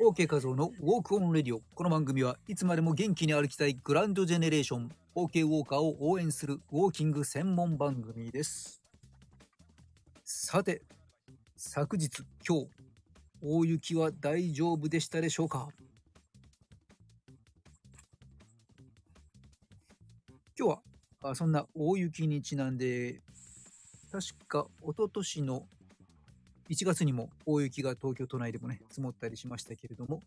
OK 画像のウォークオンレディオ。この番組はいつまでも元気に歩きたいグランドジェネレーション OK ウォーカーを応援するウォーキング専門番組です。さて、昨日、今日、大雪は大丈夫でしたでしょうか？今日はあそんな大雪にちなんで、確か一昨年の1月にも大雪が東京都内でもね、積もったりしましたけれども、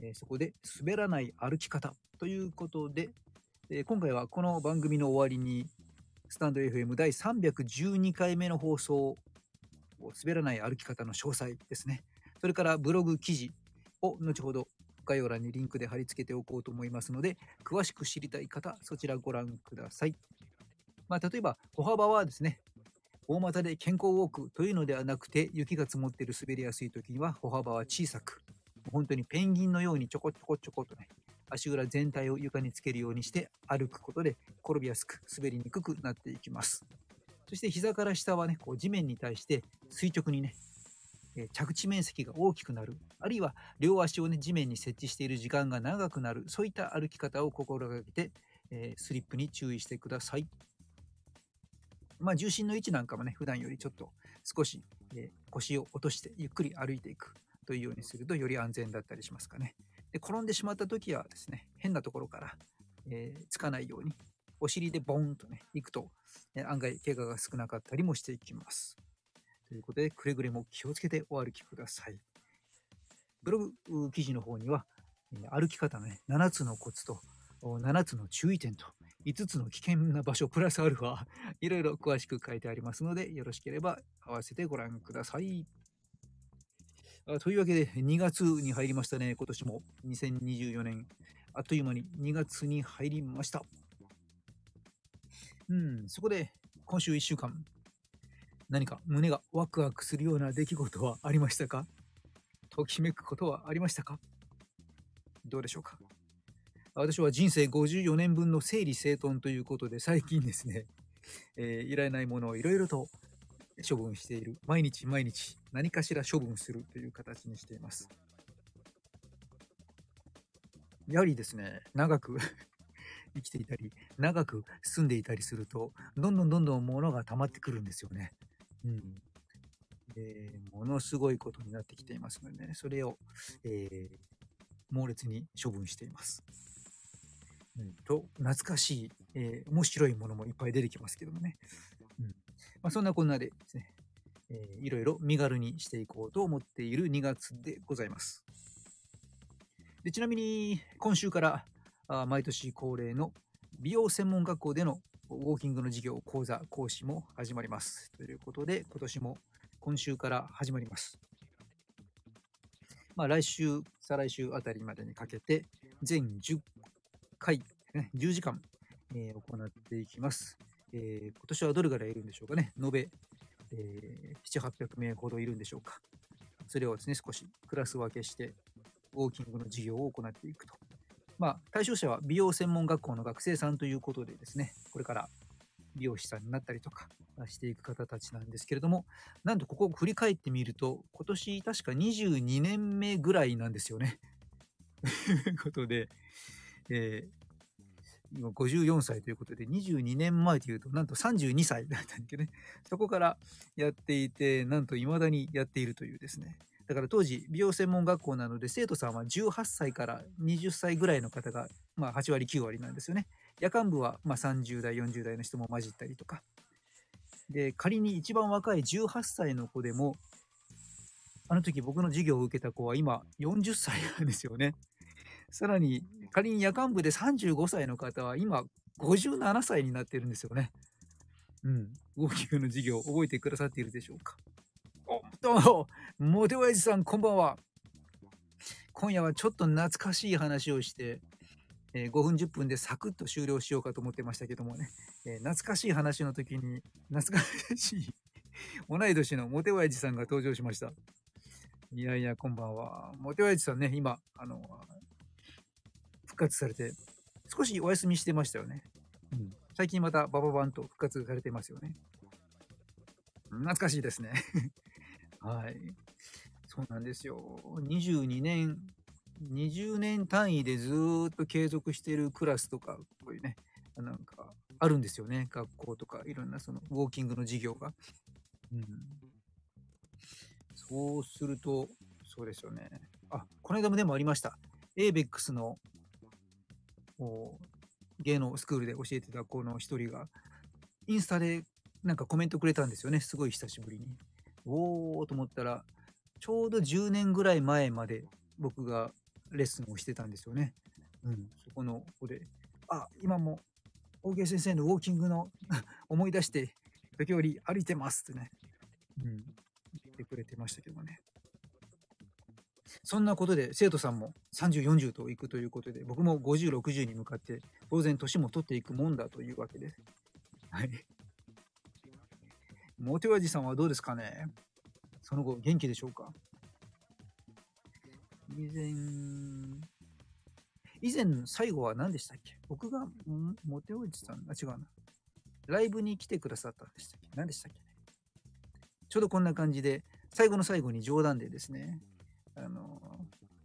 えーそこで滑らない歩き方ということで、えー今回はこの番組の終わりに、スタンド FM 第312回目の放送、滑らない歩き方の詳細ですね。それからブログ記事を後ほど概要欄にリンクで貼り付けておこうと思いますので、詳しく知りたい方、そちらご覧ください。まあ、例えば、歩幅はですね、大股で健康ウォークというのではなくて、雪が積もっている滑りやすい時には歩幅は小さく、本当にペンギンのようにちょこちょこちょことね、足裏全体を床につけるようにして歩くことで転びやすく滑りにくくなっていきます。そして膝から下はね、こう地面に対して垂直にね、え着地面積が大きくなる、あるいは両足をね、地面に設置している時間が長くなる、そういった歩き方を心がけて、えースリップに注意してください。まあ、重心の位置なんかもね、普段よりちょっと少し、え腰を落としてゆっくり歩いていくというようにするとより安全だったりしますかね。で転んでしまった時はですね、変なところから、えーつかないように、お尻でボーンとね、行くと、え案外怪我が少なかったりもしていきます。ということで、くれぐれも気をつけてお歩きください。ブログ記事の方には、歩き方のね、7つのコツと、7つの注意点と、5つの危険な場所プラスアルファ、いろいろ詳しく書いてありますので、よろしければ合わせてご覧ください。あというわけで、2月に入りましたね、今年も。2024年、あっという間に2月に入りました。うん、そこで、今週1週間、何か胸がワクワクするような出来事はありましたか？ときめくことはありましたか？どうでしょうか？私は人生54年分の整理整頓ということで、最近ですね、えーいらないものをいろいろと処分している。毎日毎日何かしら処分するという形にしています。やはりですね、長く 生きていたり、長く住んでいたりすると、どんどんどんどん物が溜まってくるんですよね。うん。で、ものすごいことになってきていますのでね、それを、えー猛烈に処分しています。うん、と、懐かしい、えー面白いものもいっぱい出てきますけどもね。うんまあ、そんなこんなでですね、えーいろいろ身軽にしていこうと思っている2月でございます。でちなみに、今週からあ毎年恒例の美容専門学校でのウォーキングの授業、講座、講師も始まります。ということで、今年も今週から始まります。まあ、来週、再来週あたりまでにかけて、全10回、ね、10時間、えー行っていきます。えー今年はどれぐらいいるんでしょうかね。延べ、えー7、800名ほどいるんでしょうか。それをですね、少しクラス分けして、ウォーキングの授業を行っていくと。まあ、対象者は美容専門学校の学生さんということでですね、これから美容師さんになったりとかしていく方たちなんですけれども、なんとここを振り返ってみると、今年確か22年目ぐらいなんですよね。ということで、えー今54歳ということで、22年前というと、なんと32歳だったんだけどね。そこからやっていて、なんと未だにやっているというですね。だから当時、美容専門学校なので、生徒さんは18歳から20歳ぐらいの方が、まあ8割、9割なんですよね。夜間部はまあ30代、40代の人も混じったりとか。で、仮に一番若い18歳の子でも、あの時僕の授業を受けた子は今40歳なんですよね。さらに、仮に夜間部で35歳の方は今57歳になってるんですよね。うん。ウォーキングの授業覚えてくださっているでしょうか？お、どうも、モテワイズさんこんばんは。今夜はちょっと懐かしい話をして、えー5分10分でサクッと終了しようかと思ってましたけどもね、えー懐かしい話の時に、懐かしい同い年のモテワイジさんが登場しました。いやいや、こんばんは。モテワイジさんね、今、あの、復活されて、少しお休みしてましたよね。うん。最近またバババンと復活されてますよね。懐かしいですね。はい。そうなんですよ。22年、20年単位でずーっと継続しているクラスとか、こういうね、なんかあるんですよね。学校とかいろんなそのウォーキングの授業が。うん。そうすると、そうですよね。あ、この間もでもありました。ABEX のお芸能スクールで教えてた子の一人が、インスタでなんかコメントくれたんですよね。すごい久しぶりに。おーと思ったら、ちょうど10年ぐらい前まで僕がレッスンをしてたんですよね。うん、そこの子で、あ、今も大芸先生のウォーキングの 思い出して、時折歩いてますってね、うん、言ってくれてましたけどね。そんなことで生徒さんも30、40と行くということで、僕も50、60に向かって、当然年も取っていくもんだというわけです。はい。モテおじさんはどうですかね？その後、元気でしょうか？以前、以前最後は何でしたっけ？僕が、ん？モテおじさん、あ、違うな。ライブに来てくださったんでしたっけ？何でしたっけちょうどこんな感じで、最後の最後に冗談でですね、あの、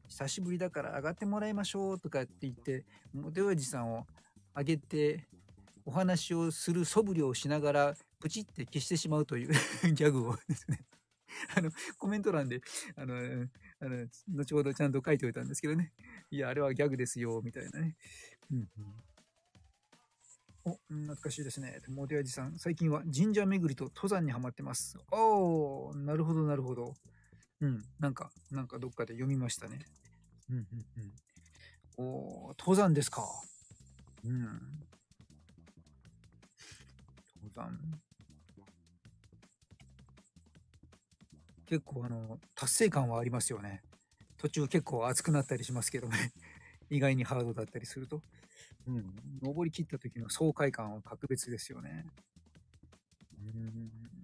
久しぶりだから上がってもらいましょうとかって言って、モテおじさんを上げて、お話をする素振りをしながら、プチって消してしまうという ギャグをですね、あの、コメント欄で、あの、あの、後ほどちゃんと書いておいたんですけどね。いや、あれはギャグですよ、みたいなね。うんうん、お、懐かしいですね。モテおじさん、最近は神社巡りと登山にはまってます。おー、なるほど、なるほど。うん、なんか、なんかどっかで読みましたね。うんうんうん。おー、登山ですか。うん。登山。結構あの、達成感はありますよね。途中結構熱くなったりしますけどね。意外にハードだったりすると。うん。登り切った時の爽快感は格別ですよね。うん。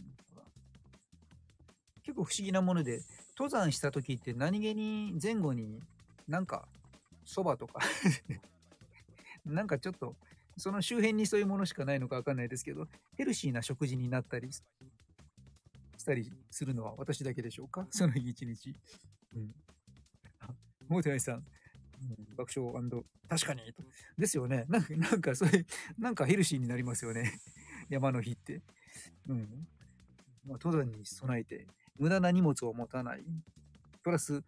結構不思議なもので、登山した時って何気に前後になんかそばとか なんかちょっとその周辺にそういうものしかないのかわかんないですけど、ヘルシーな食事になったりしたりするのは私だけでしょうか？その日一日。うん。あ、モーテアイさん、うん、爆笑確かにと。ですよね。なんか、なんかそれ、なんかヘルシーになりますよね。山の日って。うん。まあ、登山に備えて、無駄な荷物を持たない。プラス、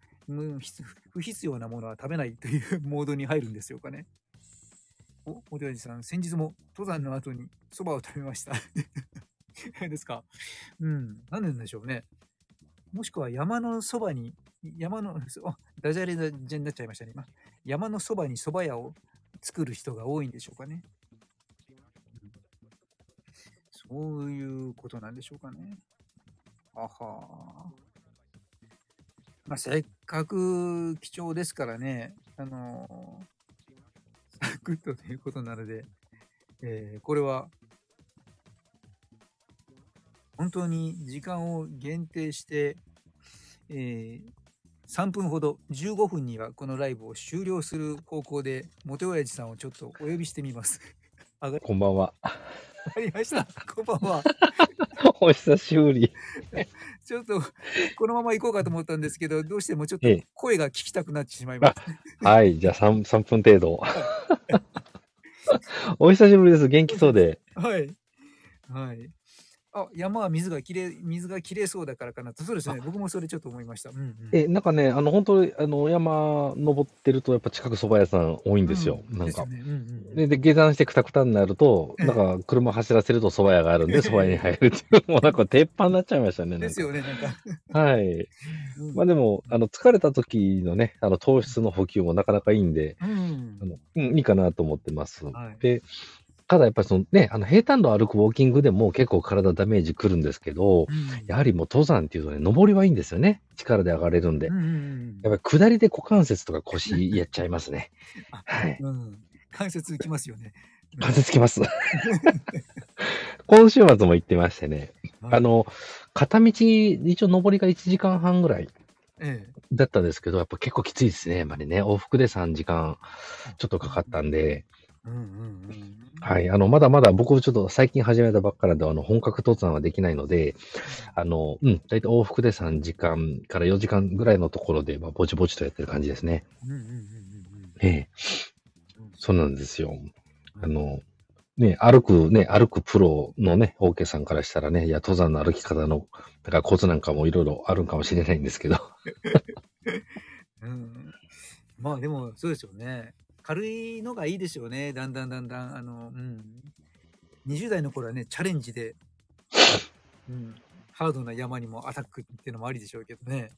不必要なものは食べないというモードに入るんですよかね。お、お手おじさん、先日も登山の後に蕎麦を食べました。ですか？うん。なんでなんでしょうね。もしくは山のそばに、山の、あ、ダジャレになっちゃいましたね、今。山のそばに蕎麦屋を作る人が多いんでしょうかね。そういうことなんでしょうかね。あはまあ、せっかく貴重ですからね、あのー、サクッとということなので、えー、これは、本当に時間を限定して、えー、3分ほど、15分にはこのライブを終了する方向で、モテ親父さんをちょっとお呼びしてみます。こんばんは。わかりました。こんばんは。お久しぶり。ちょっと、このまま行こうかと思ったんですけど、どうしてもちょっと声が聞きたくなってしまいました。はい、じゃあ 3, 3分程度。お久しぶりです。元気そうで。はい。はい。あ、山は水がきれい、水がきれいそうだからかなと。そうですね。僕もそれちょっと思いました。うんうん、え、なんかね、あの、本当あの、山登ってると、やっぱ近く蕎麦屋さん多いんですよ。うん、なんか。で、ねうんうん、で、下山してくたくたになると、なんか、車走らせると蕎麦屋があるんで、蕎麦屋に入るっていう、もうなんか鉄板になっちゃいましたね。ですよね、なんか。はい。まあでも、あの、疲れた時のね、あの、糖質の補給もなかなかいいんで、うん、あのうん、いいかなと思ってます。はい、で、ただやっぱりそのね、あの平坦路歩くウォーキングでも結構体ダメージくるんですけど、うん、やはりもう登山っていうとね、登りはいいんですよね。力で上がれるんで。うん、やっぱり下りで股関節とか腰やっちゃいますね。はい、うん。関節きますよね。関節きます。今週末も行ってましてね、はい、あの、片道、一応登りが1時間半ぐらい。だったんですけど、やっぱ結構きついですね。やっぱりね、往復で3時間ちょっとかかったんで、うんうんうん。はい。あの、まだまだ僕ちょっと最近始めたばっかりで、あの、本格登山はできないので、あの、うん、だいたい往復で3時間から4時間ぐらいのところで、まあ、ぼちぼちとやってる感じですね。うんうんうんうん。ええ。そうなんですよ。あの、ね、歩く、ね、歩くプロのね、オーケーさんからしたらね、いや、登山の歩き方の、だからコツなんかもいろいろあるんかもしれないんですけど。うん、まあでも、そうですよね。軽いのがいいですよね。だんだんだんだん、あの、うん。20代の頃はね、チャレンジで、うん、ハードな山にもアタックっていうのもありでしょうけどね。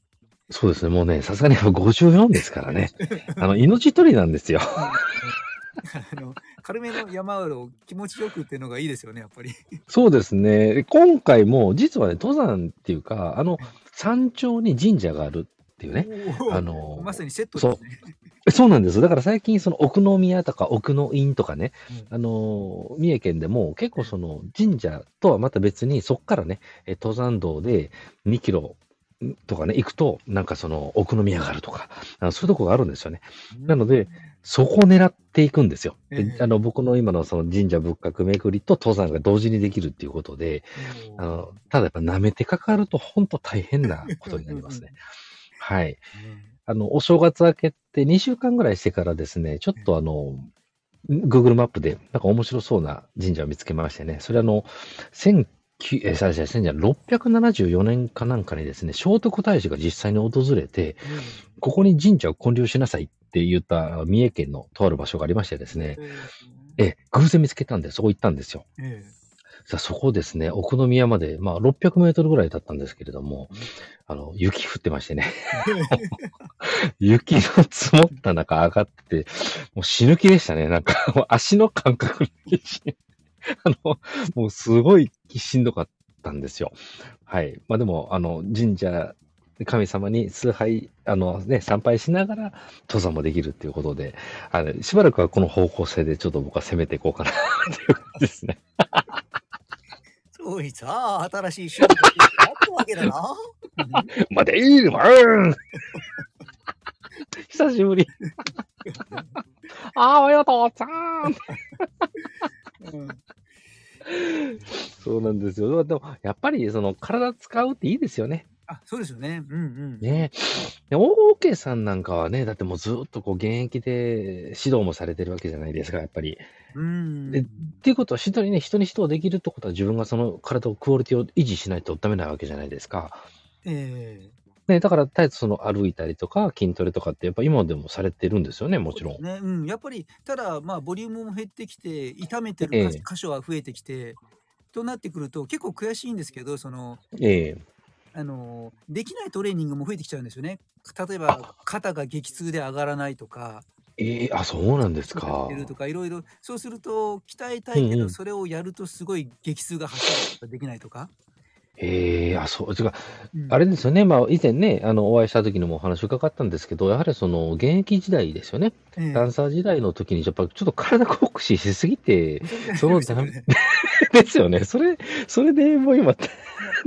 そうですね、もうね、さすがに54ですからね。あの、命取りなんですよ。あの軽めの山を気持ちよくっていうのがいいですよね、やっぱり。そうですね。今回も、実はね、登山っていうか、あの、山頂に神社があるっていうね。あの、まさにセットですね。そうなんです。だから最近、その奥宮とか奥の院とかね、うん、あの、三重県でも結構その神社とはまた別に、そこからね、登山道で2キロとかね、行くと、なんかその奥宮があるとか、そういうとこがあるんですよね。うん、なので、そこを狙っていくんですよ。であの僕の今のその神社仏閣巡りと登山が同時にできるっていうことで、あのただやっぱ舐めてかかると本当大変なことになりますね。はい。あの、お正月明けて2週間ぐらいしてからですね、ちょっとあの、Google マップでなんか面白そうな神社を見つけましてね、それあの、え、さじゃ674年かなんかにですね、聖徳太子が実際に訪れて、ここに神社を建立しなさいって言った三重県のとある場所がありましてですね、え、偶然見つけたんで、そこ行ったんですよ。さあそこですね、奥宮まで、まあ600メートルぐらいだったんですけれども、あの、雪降ってましてね。雪の積もった中上がって、もう死ぬ気でしたね。なんか、足の感覚に あの、もうすごいしんどかったんですよ。はい。まあでも、あの、神社、神様に崇拝、あのね、参拝しながら登山もできるっていうことで、あの、しばらくはこの方向性でちょっと僕は攻めていこうかなっていう感じですね。そういさ、新しい趣味があったわけだな。までいいわ久しぶり。ああ、ありがとう、さん。そうなんですよ。でも、やっぱり、その、体使うっていいですよね。あ、そうですよね。うんうん。ねえ。オーケーさんなんかはね、だってもうずっとこう現役で指導もされてるわけじゃないですか、やっぱり。うん。で、っていうことは、人にね、人に指導できるってことは自分がその体をクオリティを維持しないとダメなわけじゃないですか。ええね、だから、絶えずその歩いたりとか筋トレとかって、やっぱ今でもされてるんですよね、もちろん。ね、うん、やっぱり、ただ、まあ、ボリュームも減ってきて、痛めてる箇所は増えてきて、となってくると、結構悔しいんですけど、その、ええあの、できないトレーニングも増えてきちゃうんですよね。例えば、肩が激痛で上がらないとか、ええあ、そうなんですか。るとか、いろいろ、そうすると、鍛えたいけど、それをやるとすごい激痛が発生できないとか。ええあ、そう、違う、あれですよね、まあ、以前ね、あの、お会いした時にもお話伺ったんですけど、やはりその、現役時代ですよね。えダンサー時代の時に、やっぱちょっと体酷使しすぎて、その、ダメ ですよね。それ、それでもう今、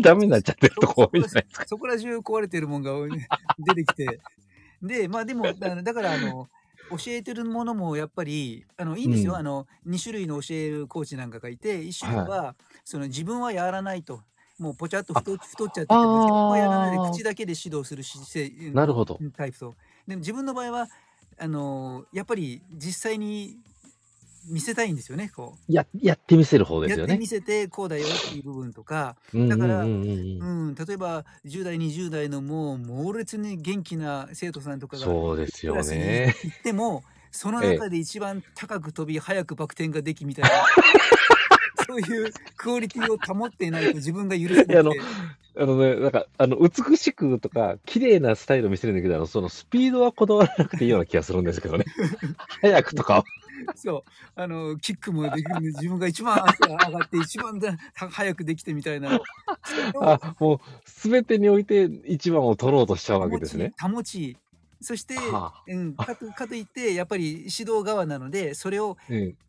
ダメになっちゃってるとこ多いじゃないですか。そこら中壊れてるもんが 出てきて。で、まあでも、だだからあの、教えてるものもやっぱり、あの、いいんですよ。うん。あの、2種類の教えるコーチなんかがいて、1種類は、はい、その自分はやらないと。もうぽちゃっと太太っちゃって自分はやらないで口だけで指導する姿勢なるほど。タイプと。でも自分の場合は、あのやっぱり実際に見せたいんですよね、こう。ややってみせる方ですよね。やってみせて、こうだよっていう部分とか、だから、うん、例えば10代、20代のもう猛烈に元気な生徒さんとかが、そうですよね。行っても、その中で一番高く飛び、早くバク転ができみたいな。そういうクオリティを保っていないと自分が許せない。あの、あのね、なんか、あの、美しくとか、綺麗なスタイルを見せるんだけど、そのスピードはこだわらなくていいような気がするんですけどね。早くとか。そう。あの、キックもできるんで、自分が一番上がって、一番だ早くできてみたいな。あ、もう、すべてにおいて一番を取ろうとしちゃうわけですね。保ち、そして、はあ、うん、かとかといって、やっぱり指導側なので、それを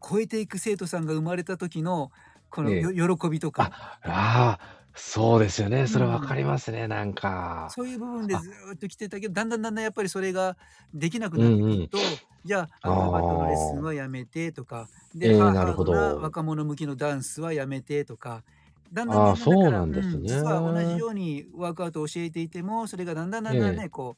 超えていく生徒さんが生まれた時の、このよ、喜びとか。ああ、そうですよね。それ分かうん。りますね、なんか。そういう部分であ。ずっと来てたけど、だんだんだんだんやっぱりそれができなくうんなってくうん。ると、じゃあ、アあクロバットのレッスンあ。はやめてとか、で、ええ、ハなるードなど。若者向きのダンスはやめてとか、だんだんああ、だんだんだから、そうなんですうん、実は同じね。ようにワークアウトを教えていても、それがだんだんだええ。んだんね、こ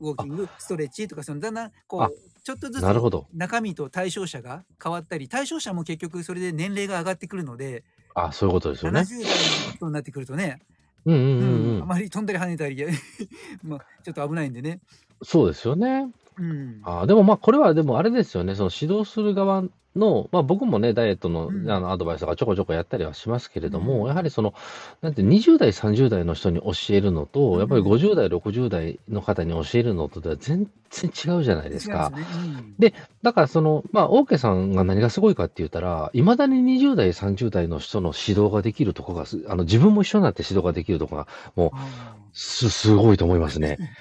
う、ウォーあ。キング、ストレッチとか、そのだんだんあ、こう、ちょっとずつなるほど。中身と対象者が変わったり、対象者も結局それで年齢が上がってくるので、あ、そういうことですよね。70代の人になってくるとね、うんうんううんん、あうん。まり飛んだり跳ねたり、ま、ちょっと危ないんでね。そうですよね。うん。ああ、でも、ま、これはでもあれですよね、その指導する側の、ま、僕もね、ダイエットの、うん。あの、アドバイスとかちょこちょこやったりはしますけれうども、やはん。りその、なんて20代、30代の人に教えるのうと、やっぱりん。50代、60代の方に教えるのとでは全然違うじゃないですか。ね。うん。で、だからその、ま、オーケーさんが何がすごいかって言ったら、未だに20代、30代の人の指導ができるとこが、すあの、自分も一緒になって指導ができるとこが、もう、ああ。すすごいと思いますね。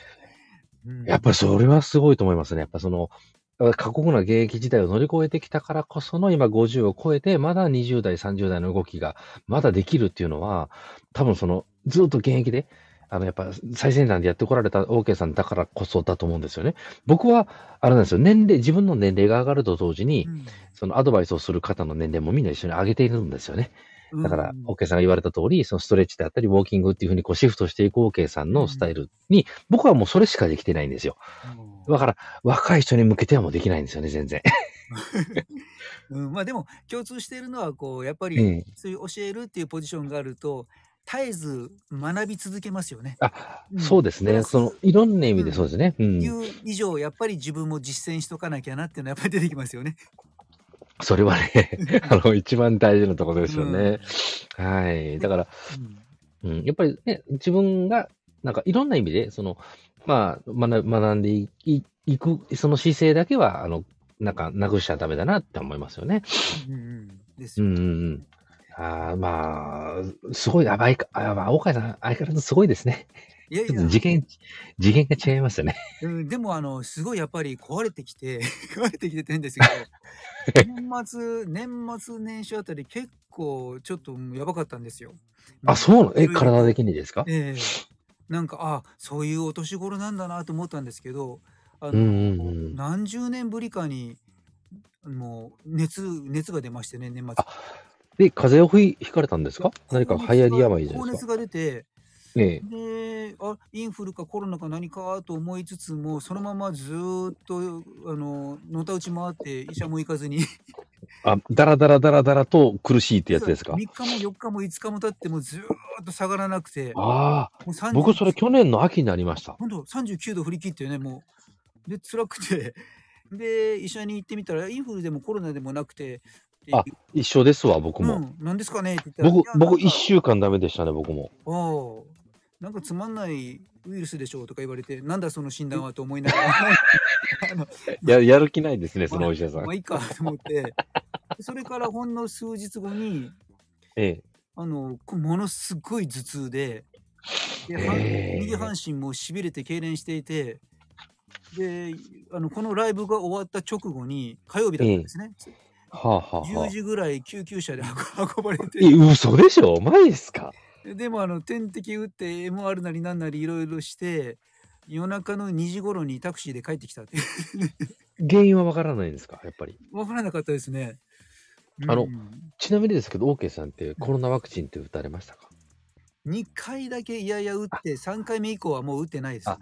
うん。やっぱりそれはすごいと思いますね。やっぱその、あ、過酷な現役時代を乗り越えてきたからこその今50を超えて、まだ20代、30代の動きがまだできるっていうのは、多分その、ずっと現役で、あの、やっぱ最先端でやってこられたオーケーさんだからこそだと思うんですよね。僕は、あれなんですよ、年齢自分の年齢が上がると同時に、うん。そのアドバイスをする方の年齢もみんな一緒に上げているんですよね。だから、オーん。ケーさんが言われた通り、そのストレッチであったり、ウォーキングっていう風にこうシフトしていくオーケーさんうん。のスタイルに、僕はもうそれしかできてないんですよ。あだから、あ。若い人に向けてはもうできないんですよね、全然。うん、ま、でも、共通しているのは、こう、やっぱえり、え。そういう教えるっていうポジションがあると、絶えず学び続けますよね。あ、うん。そうですね。その、いろんな意うん。味でそうですね。うん。いう以上、やっぱり自分も実践しとかなきゃなっていうのはやっぱり出てきますよね。それはね、あの、一番大事なところですうん。よね。はい。だでから、うん。うん、やっぱりね、自分が、なんかいろんな意味で、その、まあ、学んでいいいく、その姿勢だけは、あの、なんか、なくしちゃダメだなって思いますよね。うんうんうん。ですうんうよね。んうん。ああ、まあ、すごい、あ、ばいかあ、まあ、大川さん、相変わらずすごいですね。いやいや。ちょっと次元次元が違いますよね。うん、でも、あの、すごいやっぱり壊れてきて 壊れてきてって変ですけど、年末年末年始あたり結構ちょっと、もうやばかったんですよ。うあ、ん。そうなえ、色々と体的にですか？ええ。なんか、あ、そういうお年頃なんだなと思ったんですけど、あうんうんの、うん。何十年ぶりかに、もう熱熱が出ましてね、年末。あ、で、風邪をひひかれたんですか？何か高熱が流行り病じゃないですか？高熱が出て、ええ。で、あ、インフルかコロナか何かと思いつつも、そのままずっと、あの、のたうち回って医者も行かずにあ、だらだらだらだらと苦しいってやつですか？3日も4日も5日も経ってもずっと下がらなくて、ああ、僕それ39去年の秋になりました。ほんと、39度振り切ってね、もう。で、辛くて、で、医者に行ってみたら、インフルでもコロナでもなくて、であ、一緒ですわ、僕も。うん、なんですかねって言ったら、い僕僕1か週間ダメでしたね、僕も。ああ、なんかつまんないウイルスでしょうとか言われて、なんだその診断はと思いながら、ややる気ないですね、そまあ、のお医者さん。まあいいかと思って、それからほんの数日後に、ええ。あの、こものすごい頭痛で、で、はえ右半え。身も痺れて痙攣していて、で、あの、このライブが終わった直後に、火曜日だっええ。たんですね。つはあはあ10はあ。時ぐらい救急車で運運ばれえ、て、嘘でしょ？マジっすか？でもあの、点滴打って MR なりなんなり色々して、夜中の2時頃にタクシーで帰ってきたっていう。原因はわからないんですか？やっぱり。わからなかったですね。うあの、ん。ちなみにですけど、オーケーさんってうん。コロナワクチンって打たれましたか？2回だけ嫌々打っあ。て、3回目以降はもう打ってないです。あ、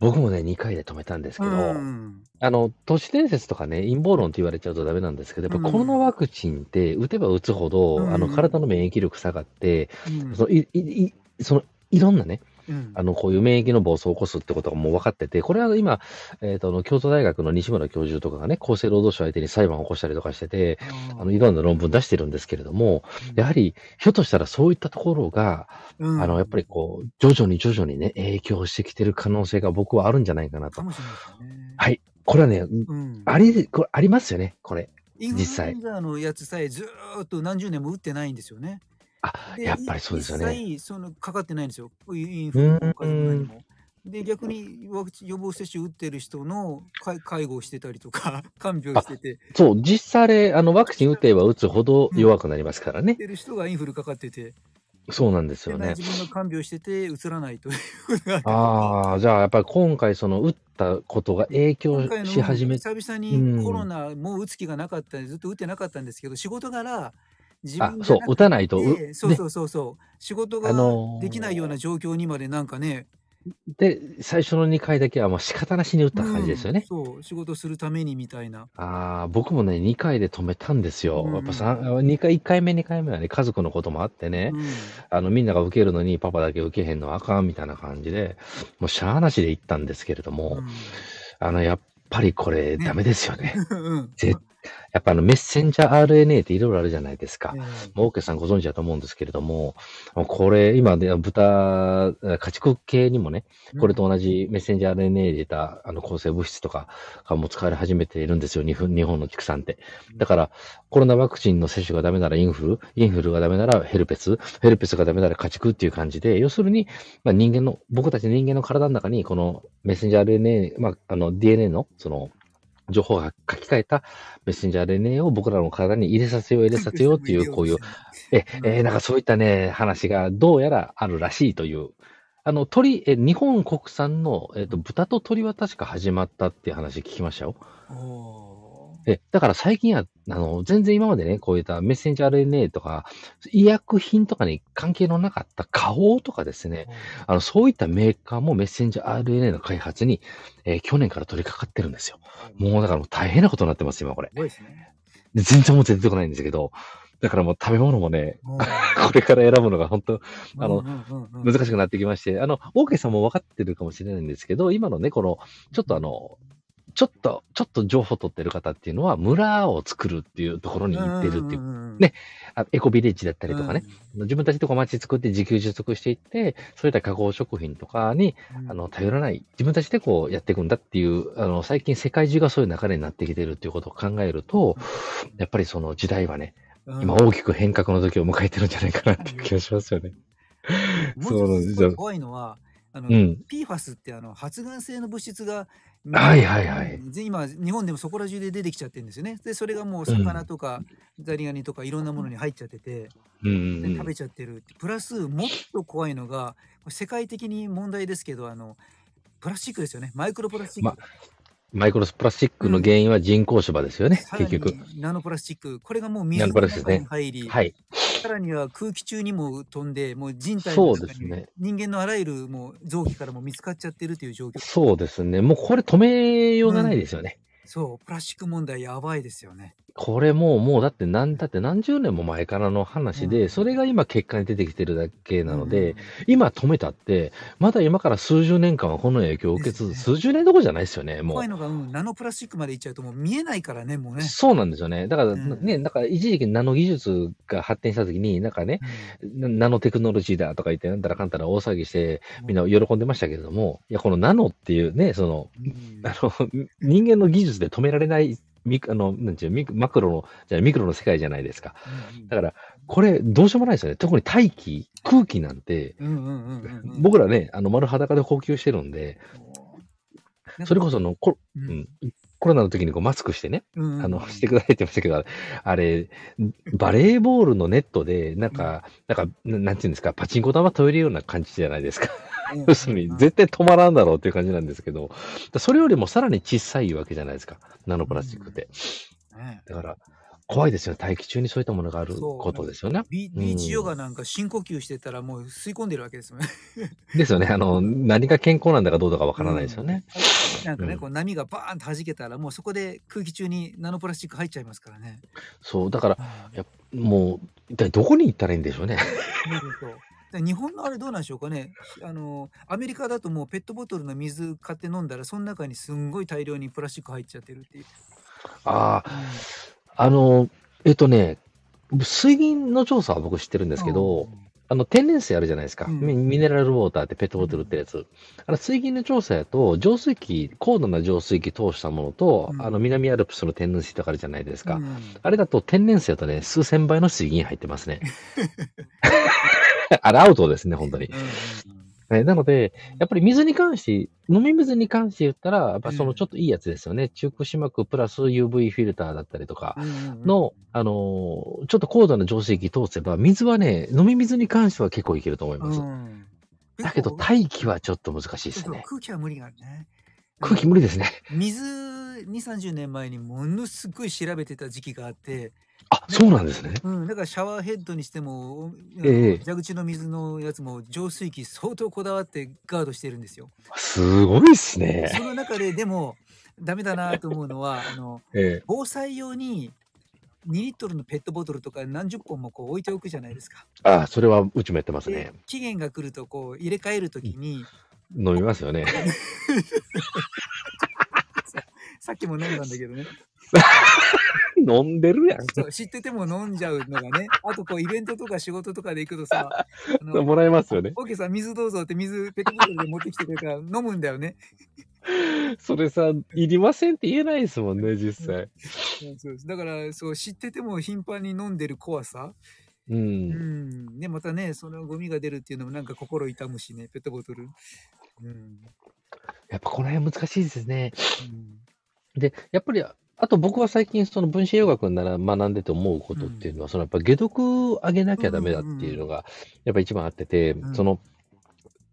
僕もね、2回で止めたんですうけど、ん。あの、都市伝説とかね、陰謀論って言われちゃうとダメなんですけど、やうっぱコロナん。ワクチンって打てば打つほうど、あの、体ん。の免疫力下がって、うん。その、いいいその、いろんなね、うん。あの、こういう免疫の暴走を起こすってことがもう分かってて、これは今、えっと、あの、京都大学の西村教授とかがね、厚生労働省相手に裁判を起こしたりとかしてて、ああの、いろんな論文出してるんですけれども、あ。うん。やはり、ひょっとしたらそういったところが、うあの、やっぱりん。こう、徐々に徐々にね、影響してきてる可能性が僕はあるんじゃないかなと。ね。はい。これはね。ありこれありますよね、これ、インフ実際。ルエンザのやつさえずっと何十年も打ってないんですよね。あ、で、やっぱいりそうですよ一ね。切そのかかってないんですよ。インうフルもー風邪も何ん。も。で、逆にワクチン予防接種打ってる人のかい介護をしてたりとか、看病あ、してて、そう、実際あれ、あの、ワクチン打てば打つほどうん。弱くなりますからね。打ってる人がインフルかかってて、そうなんですよね。自分が看病してて、映らないというああ、じゃあやっぱり今回その打ったことが影響し始め久々にコロナもう打つ気がなかったんで、ずっと打ってなかったんですけど、仕事柄、自分そう、打たないと、そうそうそうそう、仕事ができないような状況にまでなんかね、で、最初の2回だけはもう仕方なしに打った感じですよね。そう、仕事するためにみたいな。ああ、僕もね、2回で止めたんですよ。やっぱさ2回、1回目、2回目はね、家族のこともあってね、うん。あの、みんなが受けるのにパパだけ受けへんのはあかんみたいな感じで、もうしゃあなしで行ったんですけれども、うん。あの、やっぱりこれダメですよね。うん。絶やっぱあのメッセンジャー RNA っていろいろあるじゃないですか。もう、オーケーさんご存知だと思うんですけれども、これ、今で豚、家畜系にもね、これと同じメッセンジャー RNA でたあの抗生物質とかがもう使われ始めているんですよ、日本の畜産って。だから、コロナワクチンの接種がダメならインフル、インフルがダメならヘルペス、ヘルペスがダメなら家畜っていう感じで、要するに、まあ、人間の、僕たち人間の体の中に、このメッセンジャー RNA、まあ、あの DNA の、その、情報が書き換えたメッセンジャー RNA を僕らの体に入れさせよう、入れさせようっていう、こういう、え、えー、なんかそういったね、話がどうやらあるらしいという。あの、鳥、え、日本国産の、えっ、ー、と、豚と鳥は確か始まったっていう話聞きましたよ。え、だから最近は、あの、全然今までね、こういったメッセンジャー RNA とか、医薬品とかに関係のなかった花王とかですね、あの、そういったメーカーもメッセンジャー RNA の開発に、えー、去年から取り掛かってるんですよ。もうだからもう大変なことになってます、今これ。すね、全然もう出てこないんですけど、だからもう食べ物もね、これから選ぶのが本当、あの、難しくなってきまして、あの、オーケーさんも分かってるかもしれないんですけど、今のね、この、ちょっとあの、ちょっと、ちょっと情報を取ってる方っていうのは、村を作るっていうところに行ってるっていう。ね。あエコビレッジだったりとかね。自分たちとこ町作って自給自足していって、そういった加工食品とかに、あの、頼らない。自分たちでこうやっていくんだっていう、あの、最近世界中がそういう流れになってきてるっていうことを考えると、やっぱりその時代はね、今大きく変革の時を迎えてるんじゃないかなっていう気がしますよね。そうなんですよ。怖いのは、あの、うん、PFAS ってあの発がん性の物質がはいはいはい。今、日本でもそこら中で出てきちゃってるんですよね。で、それがもう魚とかザリガニとかいろんなものに入っちゃってて、うんうんで食べちゃってる。プラス、もっと怖いのが、世界的に問題ですけど、あの、プラスチックですよね。マイクロプラスチッまク。マイクロプラスチックの原因は人工芝ですよね、結局。ナノプラスチック。これがもう水の中に入り、はい。さらには空気中にも飛んで、もう人体の中に、ね、人間のあらゆるもう臓器からも見つかっちゃってるという状況。そうですね。もうこれ止めようがないですよね。うん、そう、プラスチック問題やばいですよね。これもう、もうだって何、だって何十年も前からの話で、うん、それが今結果に出てきてるだけなので、うん、今止めたって、まだ今から数十年間はこの影響を受けつつ、ね、数十年どころじゃないですよね、もう。怖いのが、うん、ナノプラスチックまでいっちゃうともう見えないからね、もうね。そうなんですよね。だからね、だから一時期ナノ技術が発展した時に、なんかね、ナノテクノロジーだとか言って、なんたらかんたら大騒ぎして、みんな喜んでましたけれども、いや、このナノっていうね、その、あの、人間の技術で止められないミあの、なんていうミマクロの、じゃミクロの世界じゃないですか。だから、これ、どうしようもないですよね。特に大気、空気なんて、僕らね、あの、丸裸で呼吸してるんで、それこそのコ,、うん、コロナの時にこうマスクしてね、あの、してくださいって言いましたけど、あれ、バレーボールのネットで、なんか、なんか、なんていうんですか、パチンコ玉取れるような感じじゃないですか。要するに、絶対止まらんだろうっていう感じなんですけど、それよりもさらに小さいわけじゃないですか、ナノプラスチックって。だから、怖いですよ、大気中にそういったものがあることですよね。ビビーチヨガなんか深呼吸してたらもう吸い込んでるわけですよね。ですよね。あの、何が健康なんだかどうだかわからないですよね。うん、なんかね、こう波がバーンと弾けたらもうそこで空気中にナノプラスチック入っちゃいますからね。そう、だから、やもう、一体どこに行ったらいいんでしょうね。日本のあれどうなんでしょうかね。あの、アメリカだともうペットボトルの水買って飲んだら、その中にすんごい大量にプラスチック入っちゃってるっていう。ああ、あの、えっとね、水銀の調査は僕知ってるんですけど、あの、天然水あるじゃないですか。ミミネラルウォーターってペットボトルってやつ。あの、水銀の調査やと、浄水器、高度な浄水器通したものと、あの、南アルプスの天然水とかあるじゃないですか。あれだと天然水だとね、数千倍の水銀入ってますね。あれアウトですね、本当に。はい、なので、やっぱり水に関して、飲み水に関して言ったら、やっぱそのちょっといいやつですよね。うん、中空子膜プラス UV フィルターだったりとかの、あのー、ちょっと高度な浄水器通せば、水はね、飲み水に関しては結構いけると思います。うん、だけど、大気はちょっと難しいですね。空気は無理があるね。空気無理ですね。水2、30年前にものすごい調べてた時期があって、あ、そうなんですね。うん、だからシャワーヘッドにしても、ええ蛇口の水のやつも浄水器相当こだわってガードしてるんですよ。すごいっすね。その中ででもダメだなと思うのは、あの ええ。防災用に2リットルのペットボトルとか何十本もこう置いておくじゃないですか。あそれはうちもやってますね。期限が来るとこう入れ替えるときに、飲みますよね。さっきも飲んだんだけどね。飲んでるやん。そう知ってても飲んじゃうのがね。あとこうイベントとか仕事とかで行くとさ、あのもらえますよね。オーケーさん水どうぞって水ペットボトルで持ってきてくれるから飲むんだよね。それさ、いりませんって言えないですもんね、実際。そうですだからそう知ってても頻繁に飲んでる怖さ。うん。うん。で、またね、そのゴミが出るっていうのもなんか心痛むしね、ペットボトル。うん。やっぱこの辺難しいですね。うん、で、やっぱりあと僕は最近その分子栄養学なら学んでて思うことっていうのは、そのやっぱ解毒上げなきゃダメだっていうのが、やっぱ一番あってて、その、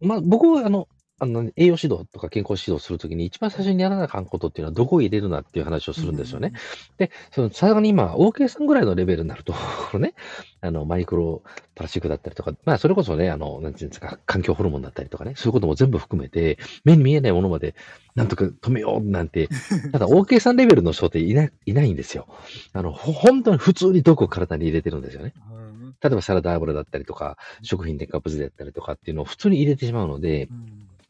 まあ僕はあの、あの、栄養指導とか健康指導するときに一番最初にやらなあかんことっていうのはどこを入れるなっていう話をするんですよね。で、その、さらに今、OK さんぐらいのレベルになると、ね、あの、マイクロプラスチックだったりとか、まあ、それこそね、あの、なんていうんですか、環境ホルモンだったりとかね、そういうことも全部含めて、目に見えないものまで、なんとか止めようなんて、ただ OK さんレベルの人っていない、いないんですよ。あの、本当に普通に毒を体に入れてるんですよね。例えばサラダ油だったりとか、食品添加物だったりとかっていうのを普通に入れてしまうので、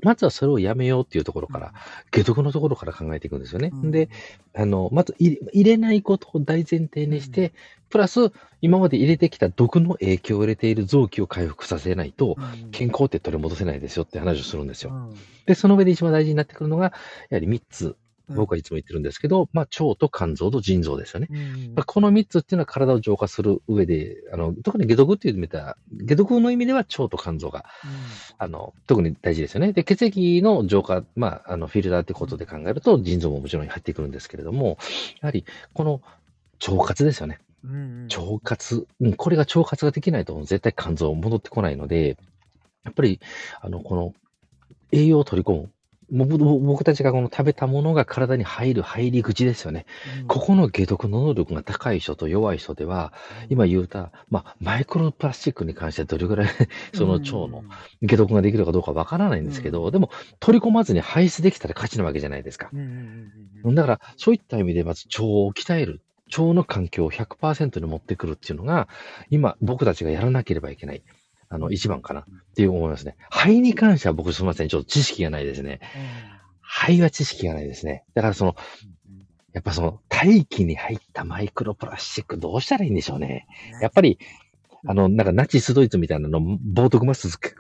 まずはそれをやめようっていうところから、解毒のところから考えていくんですよね。うん、で、あの、まず入れないことを大前提にして、プラス、今まで入れてきた毒の影響を入れている臓器を回復させないと、健康って取り戻せないですよって話をするんですよ。で、その上で一番大事になってくるのが、やはり3つ僕はいつも言ってるんですけど、まあ、腸と肝臓と腎臓ですよね。うん、この3つっていうのは体を浄化する上で、あの、特に解毒っていう意味では、解毒の意味では腸と肝臓が、うん、あの、特に大事ですよね。で、血液の浄化、まあ、あの、フィルターってことで考えると、腎臓ももちろん入ってくるんですけれども、やはり、この腸活ですよね。うん腸活、うん、これが腸活ができないと絶対肝臓戻ってこないので、やっぱり、あの、この栄養を取り込む。僕たちがこの食べたものが体に入る入り口ですよね。うん、ここの解毒の能力が高い人と弱い人では、今言うた、まあ、マイクロプラスチックに関してはどれぐらいその腸の解毒ができるかどうかわからないんですけど、うん、でも取り込まずに排出できたら勝ちなわけじゃないですか。だから、そういった意味でまず腸を鍛える。腸の環境を100%に持ってくるっていうのが、今僕たちがやらなければいけない。あの、一番かなっていう思いますね。肺に関しては僕すみません。ちょっと知識がないですね。肺は知識がないですね。だからその、やっぱその大気に入ったマイクロプラスチックどうしたらいいんでしょうね。やっぱり、あの、なんかナチスドイツみたいなの、冒涜マスつけ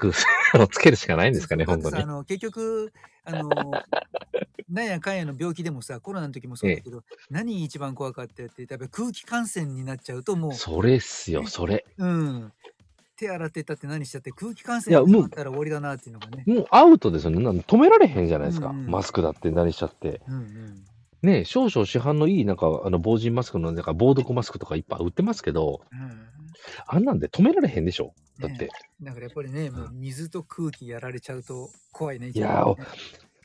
つけるしかないんですかね、本当に。あの、結局、あの、なんやかんやの病気でもさ、コロナの時もそうだけど、何一番怖かったって、やっぱ空気感染になっちゃうともう。それっすよ、それ。うん。手洗ってたって何しちゃって空気感染になったら終わりだなっていうのがね。もうアウトですよね。止められへんじゃないですか。うんうん、マスクだって何しちゃって。うんうんね少々市販のいい、なんか、あの、防塵マスクの、なんか、防毒マスクとかいっぱい売ってますけど、うん、あんなんで止められへんでしょだって。ね、だからやっぱりね、もう水と空気やられちゃうと怖いね。いやー、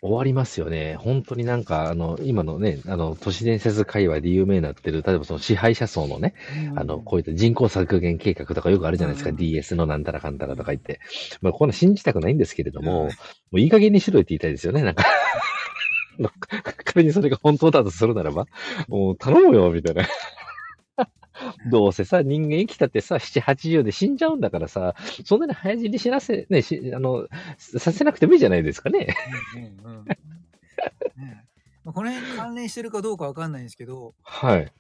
終わりますよね。本当になんか、あの、今のね、あの、都市伝説界隈で有名になってる、例えばその支配者層のね、うん、あの、こういった人口削減計画とかよくあるじゃないですか。うん、DS のなんたらかんたらとか言って。まあ、こんな信じたくないんですけれども、うん、もういい加減にしろって言いたいですよね、なんか 仮にそれが本当だとするならば、もう頼むよ、みたいな。どうせさ、人間生きたってさ、7、80で死んじゃうんだからさ、そんなに早死にしなせ、ね、し、あの、させなくてもいいじゃないですかね。うんうんうんねまあ、この辺関連してるかどうかわかんないんですけど、はい。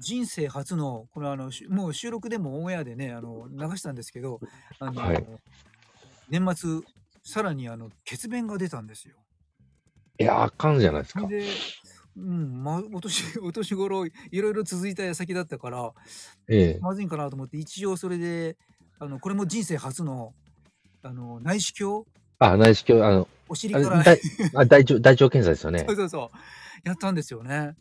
人生初の、これあの、もう収録でもオンエアでね、あの、流したんですけど、あの、はい、年末、さらにあの、血便が出たんですよ。いや、あかんじゃないですか。で、うん、ま、お年、お年頃、いろいろ続いた矢先だったから、ええ。まずいんかなと思って、一応それで、あの、これも人生初の、あの、内視鏡あ、内視鏡、あの、お尻から。大あ大腸、大腸検査ですよね そう。そうそう。やったんですよね。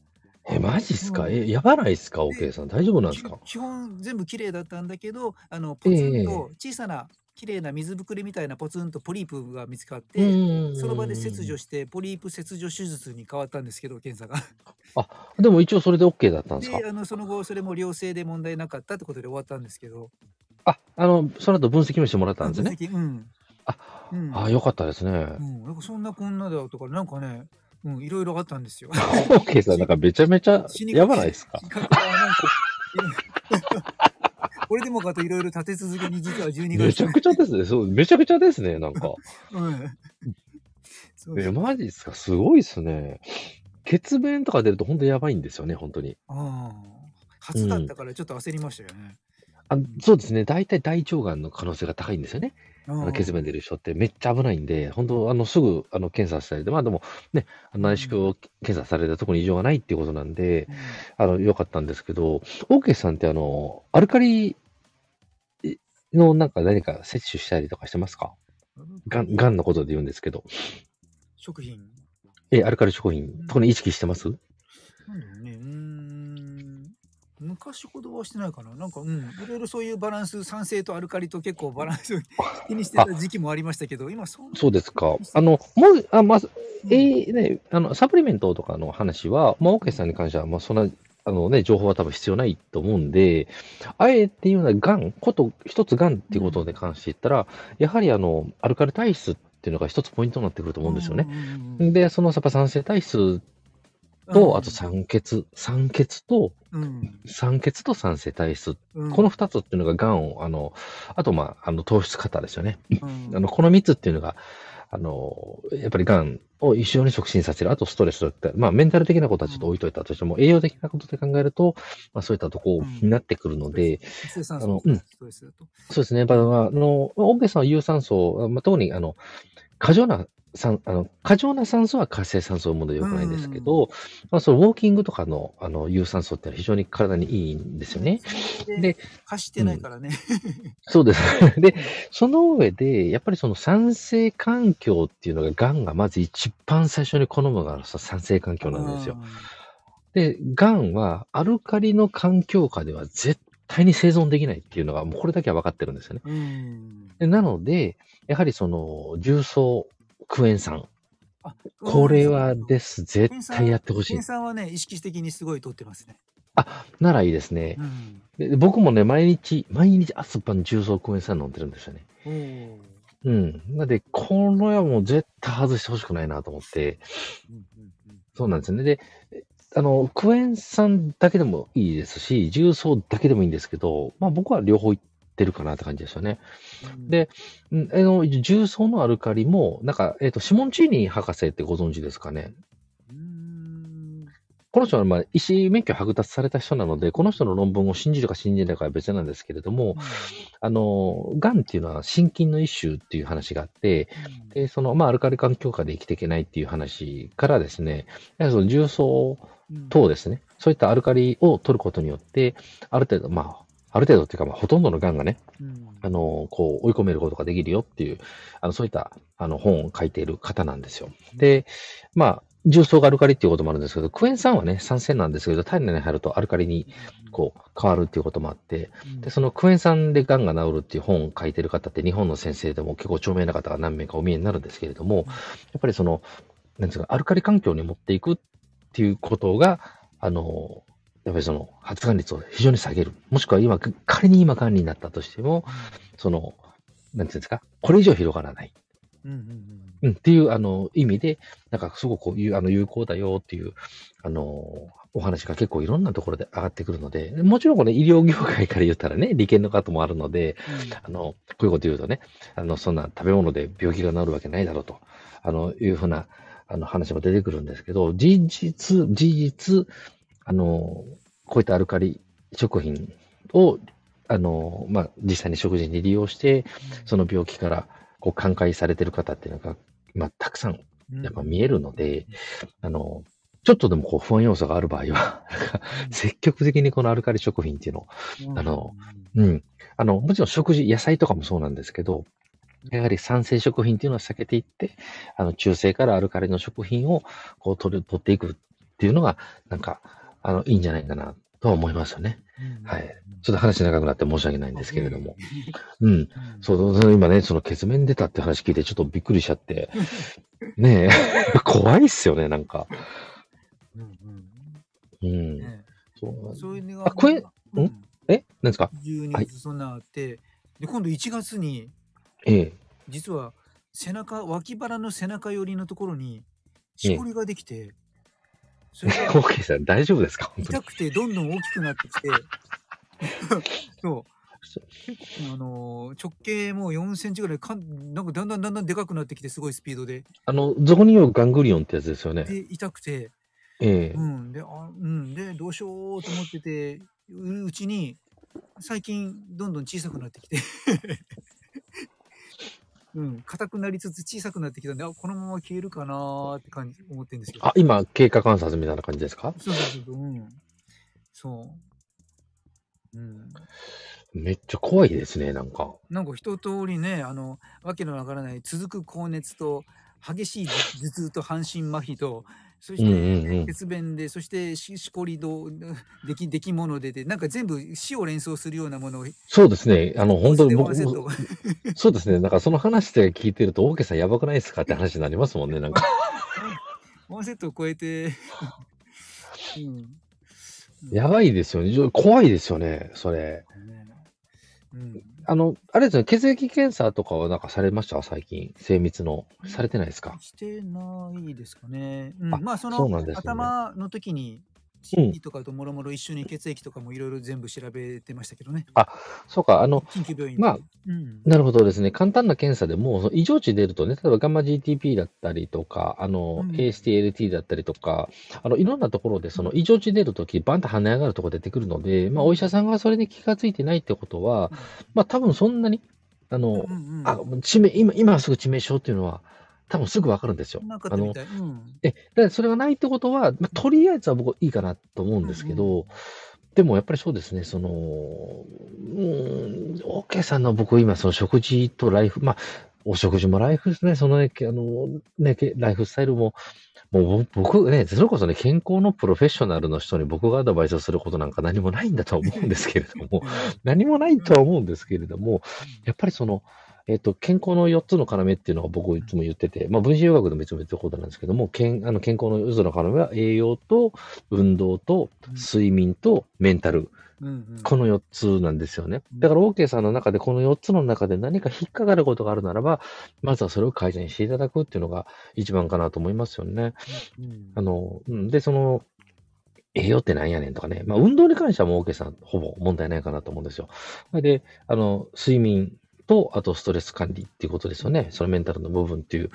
え、マジっすか？うんえ、やばないっすか ?OK さん。大丈夫なんですか？き基本全部綺麗だったんだけど、あの、ポツンと小さな綺麗な水ぶくれみたいなポツンとポリープが見つかって、その場で切除して、ポリープ切除手術に変わったんですけど、検査が。でも一応それで OK だったんですか？で、あの、その後、それも良性で問題なかったってことで終わったんですけど。あ、あの、その後分析もしてもらったんですね？うん。あ、うん。あ、よかったですね。うん、なんかそんなこんなだとか、なんかね、うん、いろいろあったんですよ。OK さん、なんかめちゃめちゃ やばないですか これでもかといろいろ立て続けに実は12月。めちゃくちゃですね。そう、めちゃくちゃですね、なんか。うん。そうえ、マジっすか？すごいっすね。血便とか出ると本当やばいんですよね、本当に。ああ。初だったからちょっと焦りましたよね。あそうですね。大体大腸がんの可能性が高いんですよね。ああの血便出る人ってめっちゃ危ないんで、本当、あの、すぐ、あの、検査したりで、まあでも、ね、内視鏡検査されたところに異常がないっていうことなんで、あの、良かったんですけど、オーケーさんってあの、アルカリのなんか何か摂取したりとかしてますか？がん、がんのことで言うんですけど。食品。え、アルカリ食品、特に意識してます？なんだろうね。うーん。昔ほどはしてないかな。なんか、うん。いろいろそういうバランス、酸性とアルカリと結構バランスを 気にしてた時期もありましたけど、今そ。そうですか。あの、もう、あ、まず、うんえーね、あの、サプリメントとかの話は、まあ、オーケーさんに関しては、まあ、そんな、あのね、情報は多分必要ないと思うんで、あえて言うのは、がん、こと、一つがんっていうことに関して言ったら、やはりあの、アルカリ体質っていうのが一つポイントになってくると思うんですよね。で、そのやっぱ酸性体質うん。と、あと酸欠、酸欠と、うん。酸欠と酸性体質。うん。この二つっていうのががんを、あの、あと、まあ、あの、糖質型ですよね。うん、あの、この三つっていうのが、あの、やっぱりがんを一緒に促進させる。あとストレスといった、まあメンタル的なことはちょっと置いといたとしても、栄養的なことで考えると、まあそういったとこになってくるので、うん。そうですね。やっぱあの、オーケーさんは有酸素、まあ、特にあの、過剰な酸、あの、過剰な酸素は活性酸素を生むので良くないんですけど、まあそのウォーキングとかの、あの、有酸素ってのは非常に体にいいんですよね。でで、走ってないからね。そうです。で、その上で、やっぱりその酸性環境っていうのが、がんがまず一番最初に好むのが酸性環境なんですよ。で、がんはアルカリの環境下では絶対に生存できないっていうのが、もうこれだけは分かってるんですよね。うん。なので、やはりその重曹クエン酸、あこれはです。絶対やってほしい研。さんはね、意識的にすごい取ってますね。ならいいですねう。ん。で僕もね、毎日、毎日朝晩重曹クエン酸飲んでるんですよね。うん。なので、このはもう絶対外してほしくないなと思って、うんうんそうなんですよね。で、あの、クエン酸だけでもいいですし、重曹だけでもいいんですけど、まあ僕は両方いってるかなって感じですよね。うんでうんあの、重曹のアルカリも、なんか、えっ、と、シモンチーニ博士ってご存知ですかね？うーんこの人は、まあ、医師免許剥奪された人なので、この人の論文を信じるか信じないかは別なんですけれども、あの、癌っていうのは心筋の一種っていう話があって、で、その、まあ、アルカリ環境下で生きていけないっていう話からですね、その重曹うん等ですね、そういったアルカリを取ることによって、ある程度、まあ、ある程度っていうか、まあ、ほとんどの癌がね、うん。あの、こう、追い込めることができるよっていう、あの、そういった、あの、本を書いている方なんですよ。で、まあ、重曹がアルカリっていうこともあるんですけど、クエン酸はね、酸性なんですけど、体内に入るとアルカリに、こう、変わるっていうこともあって、うん。で、そのクエン酸で癌が治るっていう本を書いてる方って、日本の先生でも結構著名な方が何名かお見えになるんですけれども、やっぱりその、なんですか、アルカリ環境に持っていくっていうことが、あの、やっぱりその発がん率を非常に下げる。もしくは今、仮に今癌になったとしても、その、なんていうんですか、これ以上広がらない。うんうんうんうん、っていう、あの、意味で、なんかすごくこういう、あの、有効だよっていう、あの、お話が結構いろんなところで上がってくるので、もちろんこれ医療業界から言ったらね、利権の方もあるので、あの、こういうこと言うとね、あの、そんな食べ物で病気が治るわけないだろうと、あの、いうふうな、あの、話も出てくるんですけど、事実、事実、あの、こういったアルカリ食品を、あの、まあ、実際に食事に利用して、その病気から、こう、寛解されてる方っていうのが、まあ、たくさん、うん。やっぱ見えるので、あの、ちょっとでもこう不安要素がある場合は、積極的にこのアルカリ食品っていうのを、うん。あのうん。あの、もちろん食事、野菜とかもそうなんですけど、やはり酸性食品っていうのは避けていって、あの、中性からアルカリの食品をこう取る、取っていくっていうのが、なんか、あの、いいんじゃないかなとは思いますよね。はい。ちょっと話長くなって申し訳ないんですけれども。うん。そう、今ね、その血面出たって話聞いてちょっとびっくりしちゃって。ねえ、怖いっすよね、なんか。うん。うん。そう。そういうのが。あ、これ、んえ？何ですか ?12 月そんなあって、で、今度1月に、ええ。実は背中、脇腹の背中寄りのところに、しこりができて、それが、オーケーさん大丈夫ですか？痛くてどんどん大きくなってきて、そう。あの直径もう4センチぐらいかん、なんかだんだんだんだんでかくなってきて、すごいスピードで。あの、俗に言うガングリオンってやつですよね。で、痛くて、ええうん、で、あ、うん、で、どうしようと思ってて、ううちに、最近どんどん小さくなってきてうん、硬くなりつつ小さくなってきたんで、あ、このまま消えるかなーって感じ、思ってるんですけど。あ、今、経過観察みたいな感じですか？そうそうそう、うん。そう。うん。めっちゃ怖いですね、なんか。なんか一通りね、あの、わけのわからない続く高熱と、激しい頭痛と半身麻痺と、そして血便で、そしてししこりど でき、できものでで、なんか全部死を連想するようなものを。そうですね。あの、本当に僕そうですね。なんかその話で聞いてると、オーケーさんやばくないですかって話になりますもんね、なんか。ワンセットを超えて、うん、やばいですよね。怖いですよね、それ。うん、あの、あれですね、血液検査とかはなんかされました？最近。精密の。されてないですか？してないですかね。うん、あまあ、その、そうなんですね、頭の時に CT とかともろもろ一緒に血液とかもいろいろ全部調べてましたけどね。あ、そうか、あの、緊急病院まあ、うん、なるほどですね。簡単な検査でも、異常値出るとね、例えばガンマ GTP だったりとか、あの、うん、ASTLT だったりとか、あの、いろんなところでその異常値出るとき、バンと跳ね上がるところ出てくるので、まあ、お医者さんがそれに気がついてないってことは、まあ、多分そんなに、あの、うんうん、あ、致命、今、今すぐ致命傷っていうのは、多分すぐわかるんですよ。あの、うん、え、だそれがないってことは、まあ、とりあえずは僕いいかなと思うんですけど、うん。うん、でもやっぱりそうですね、その、うん、オーケーさんの僕今その食事とライフ、まあ、お食事もライフですね、そのね、あの、ね、ライフスタイルも、もう僕ね、それこそね、健康のプロフェッショナルの人に僕がアドバイスをすることなんか何もないんだとは思うんですけれども、何もないとは思うんですけれども、やっぱりその、えっと、健康の4つの要っていうのが僕いつも言ってて、まあ、分子医学でもいつも言ってることなんですけども、健あの健康の4つの要は栄養と運動と睡眠とメンタル。この4つなんですよね。だから OK さんの中でこの4つの中で何か引っかかることがあるならば、まずはそれを改善していただくっていうのが一番かなと思いますよね。あの、で、その、栄養ってなんやねんとかね。まあ、運動に関してはもう OK さんほぼ問題ないかなと思うんですよ。で、あの、睡眠と、あとストレス管理っていうことですよね。そのメンタルの部分っていう。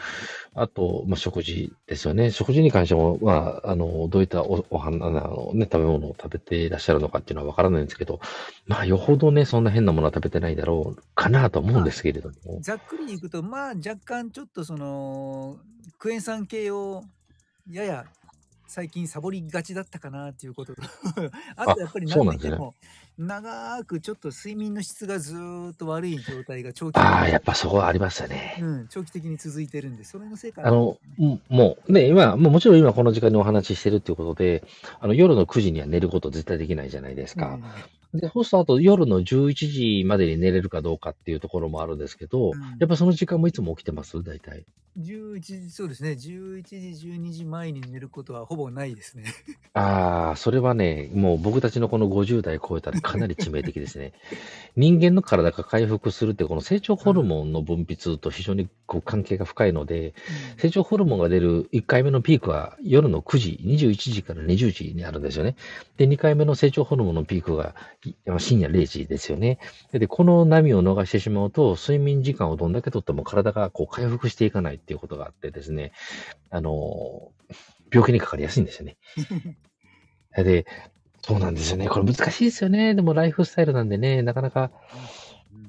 あと、まあ、食事ですよね。食事に関しても、まあ、あの、どういったお、お花、あの、ね、食べ物を食べていらっしゃるのかっていうのはわからないんですけど、まあ、よほどね、そんな変なものは食べてないだろうかなと思うんですけれども。ざっくりいくと、まあ、若干ちょっとその、クエン酸系をやや最近サボりがちだったかなっていうことと あとやっぱり何と言っても、長くちょっと睡眠の質がずっと悪い状態が長期的ああ、やっぱそこはありますよね。うん、長期的に続いてるんで、それのせいかな。あの、もう、ね、今、もうもちろん今この時間にお話ししてるっていうことで、あの、夜の9時には寝ること絶対できないじゃないですか。で、そうするとあと夜の11時までに寝れるかどうかっていうところもあるんですけど、うん、やっぱその時間もいつも起きてます？大体。11時、そうですね。11時、12時前に寝ることはほぼないですね。ああ、それはね、もう僕たちのこの50代超えたらかなり致命的ですね。人間の体が回復するって、この成長ホルモンの分泌と非常にこう関係が深いので、うん、成長ホルモンが出る1回目のピークは夜の9時、21時から20時にあるんですよね。で、2回目の成長ホルモンのピークが深夜0時ですよね。で、この波を逃してしまうと、睡眠時間をどんだけとっても体がこう回復していかないっていうことがあってですね、あの、病気にかかりやすいんですよね。で、そうなんですよね。これ難しいですよね。でもライフスタイルなんでね、なかなか、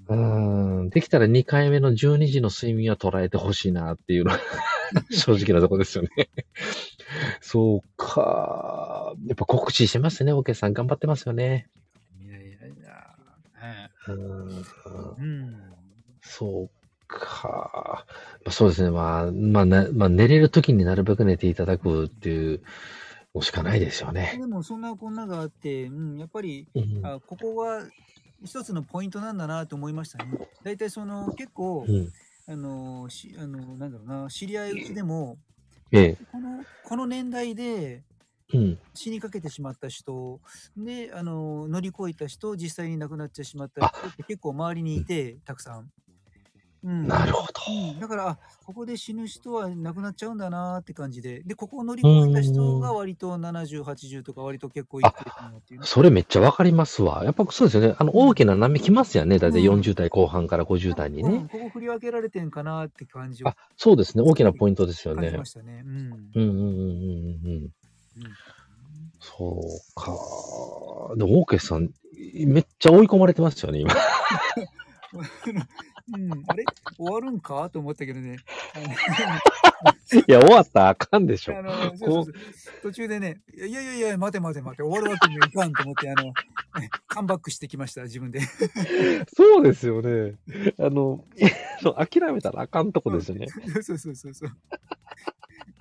うん、できたら2回目の12時の睡眠は捉えてほしいなっていうのは 正直なとこですよねそうか。やっぱ告知してますね、オーケーさん。頑張ってますよね。うん。うん、そうか。そうですね。まあ、まあ、ね、まあ、寝れる時になるべく寝ていただくっていうのしかないですよね。でも、そんなこんながあって、うん、やっぱり、うん、あここは一つのポイントなんだなと思いましたね。大体その、結構、うん、あの、しあの、なんだろうな、知り合いうちでも、ええ、この、この年代で、うん、死にかけてしまった人で、あの、乗り越えた人、実際に亡くなってしまった人って結構周りにいて、たくさん。うん、なるほど。うん、だから、ここで死ぬ人は亡くなっちゃうんだなって感じで、で、ここを乗り越えた人が割と70、80とか割と結構いってるなっていう、ね、それめっちゃわかりますわ。やっぱそうですよね。あの、大きな波来ますよね。だいたい40代後半から50代にね、うん。ここ振り分けられてんかなって感じは。あ、そうですね。大きなポイントですよね。感じましたね。うん。うんうんうんうんうん。そうか。でも、オーケーさん、めっちゃ追い込まれてますよね、今。うん、あれ？終わるんか？と思ったけどね。いや、終わったらあかんでしょ。あのそうそうそう途中でね、いやいやいや、待て待て待て、終わるわけにはいかんと思って、あの、カムバックしてきました、自分で。そうですよね。あの、諦めたらあかんとこですよね。そうそうそうそう。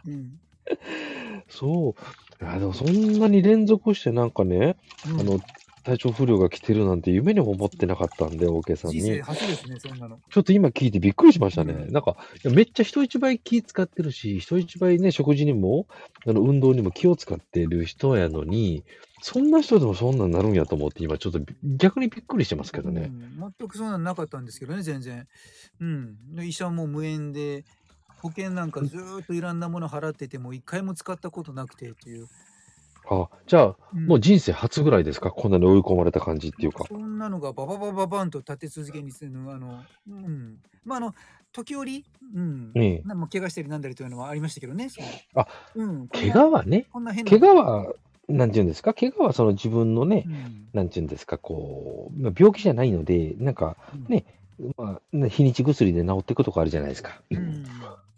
うん、そう。いや、でもそんなに連続してなんかね、うん、あの、体調不良が来てるなんて夢にも思ってなかったんで、オーケーさんに。人生初ですね、そんなの。ちょっと今聞いてびっくりしましたね。うん、なんか、めっちゃ人一倍気使ってるし、人一倍ね、食事にも、あの、運動にも気を使ってる人やのに、そんな人でもそんなんなるんやと思って、今ちょっと逆にびっくりしてますけどね。うん、全くそんなんなかったんですけどね、全然。うん。医者も無縁で、保険なんかずっといろんなもの払ってても、一回も使ったことなくてっていう。あ、じゃあ、もう人生初ぐらいですか？こんなに追い込まれた感じっていうか。そんなのがバババババンと立て続けにするのは、あの、うん。まあ、あの、時折、うん。ええ。なも怪我したりなんだりというのはありましたけどね。あ、うん。怪我はね、こんな変な。怪我は、なんていうんですか？怪我はその自分のね、うん、なんていうんですか、こう、病気じゃないので、なんかね、うん、まあ、日にち薬で治っていくとかあるじゃないですか。うん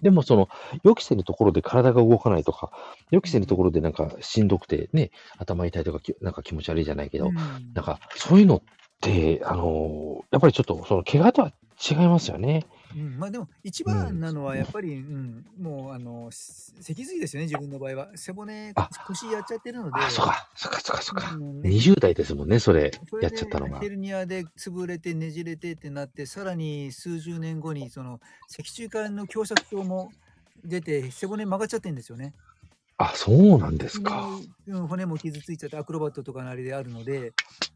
でもその、予期せぬところで体が動かないとか、予期せぬところでなんかしんどくてね、頭痛いとか、なんか気持ち悪いじゃないけど、うん、なんかそういうのって、あのー、やっぱりちょっとその怪我とは違いますよね。うん、まあでも一番なのはやっぱり、うん、もうあの脊髄ですよね自分の場合は。背骨腰やっちゃってるので。あそうかそうかそうかそうか、うん、20代ですもんねそれやっちゃったのが。ヘルニアで潰れてねじれてってなってさらに数十年後にその脊柱管の狭窄症も出て背骨曲がっちゃってるんですよね。あそうなんですか、うん、骨も傷ついちゃってアクロバットとかのあれであるので。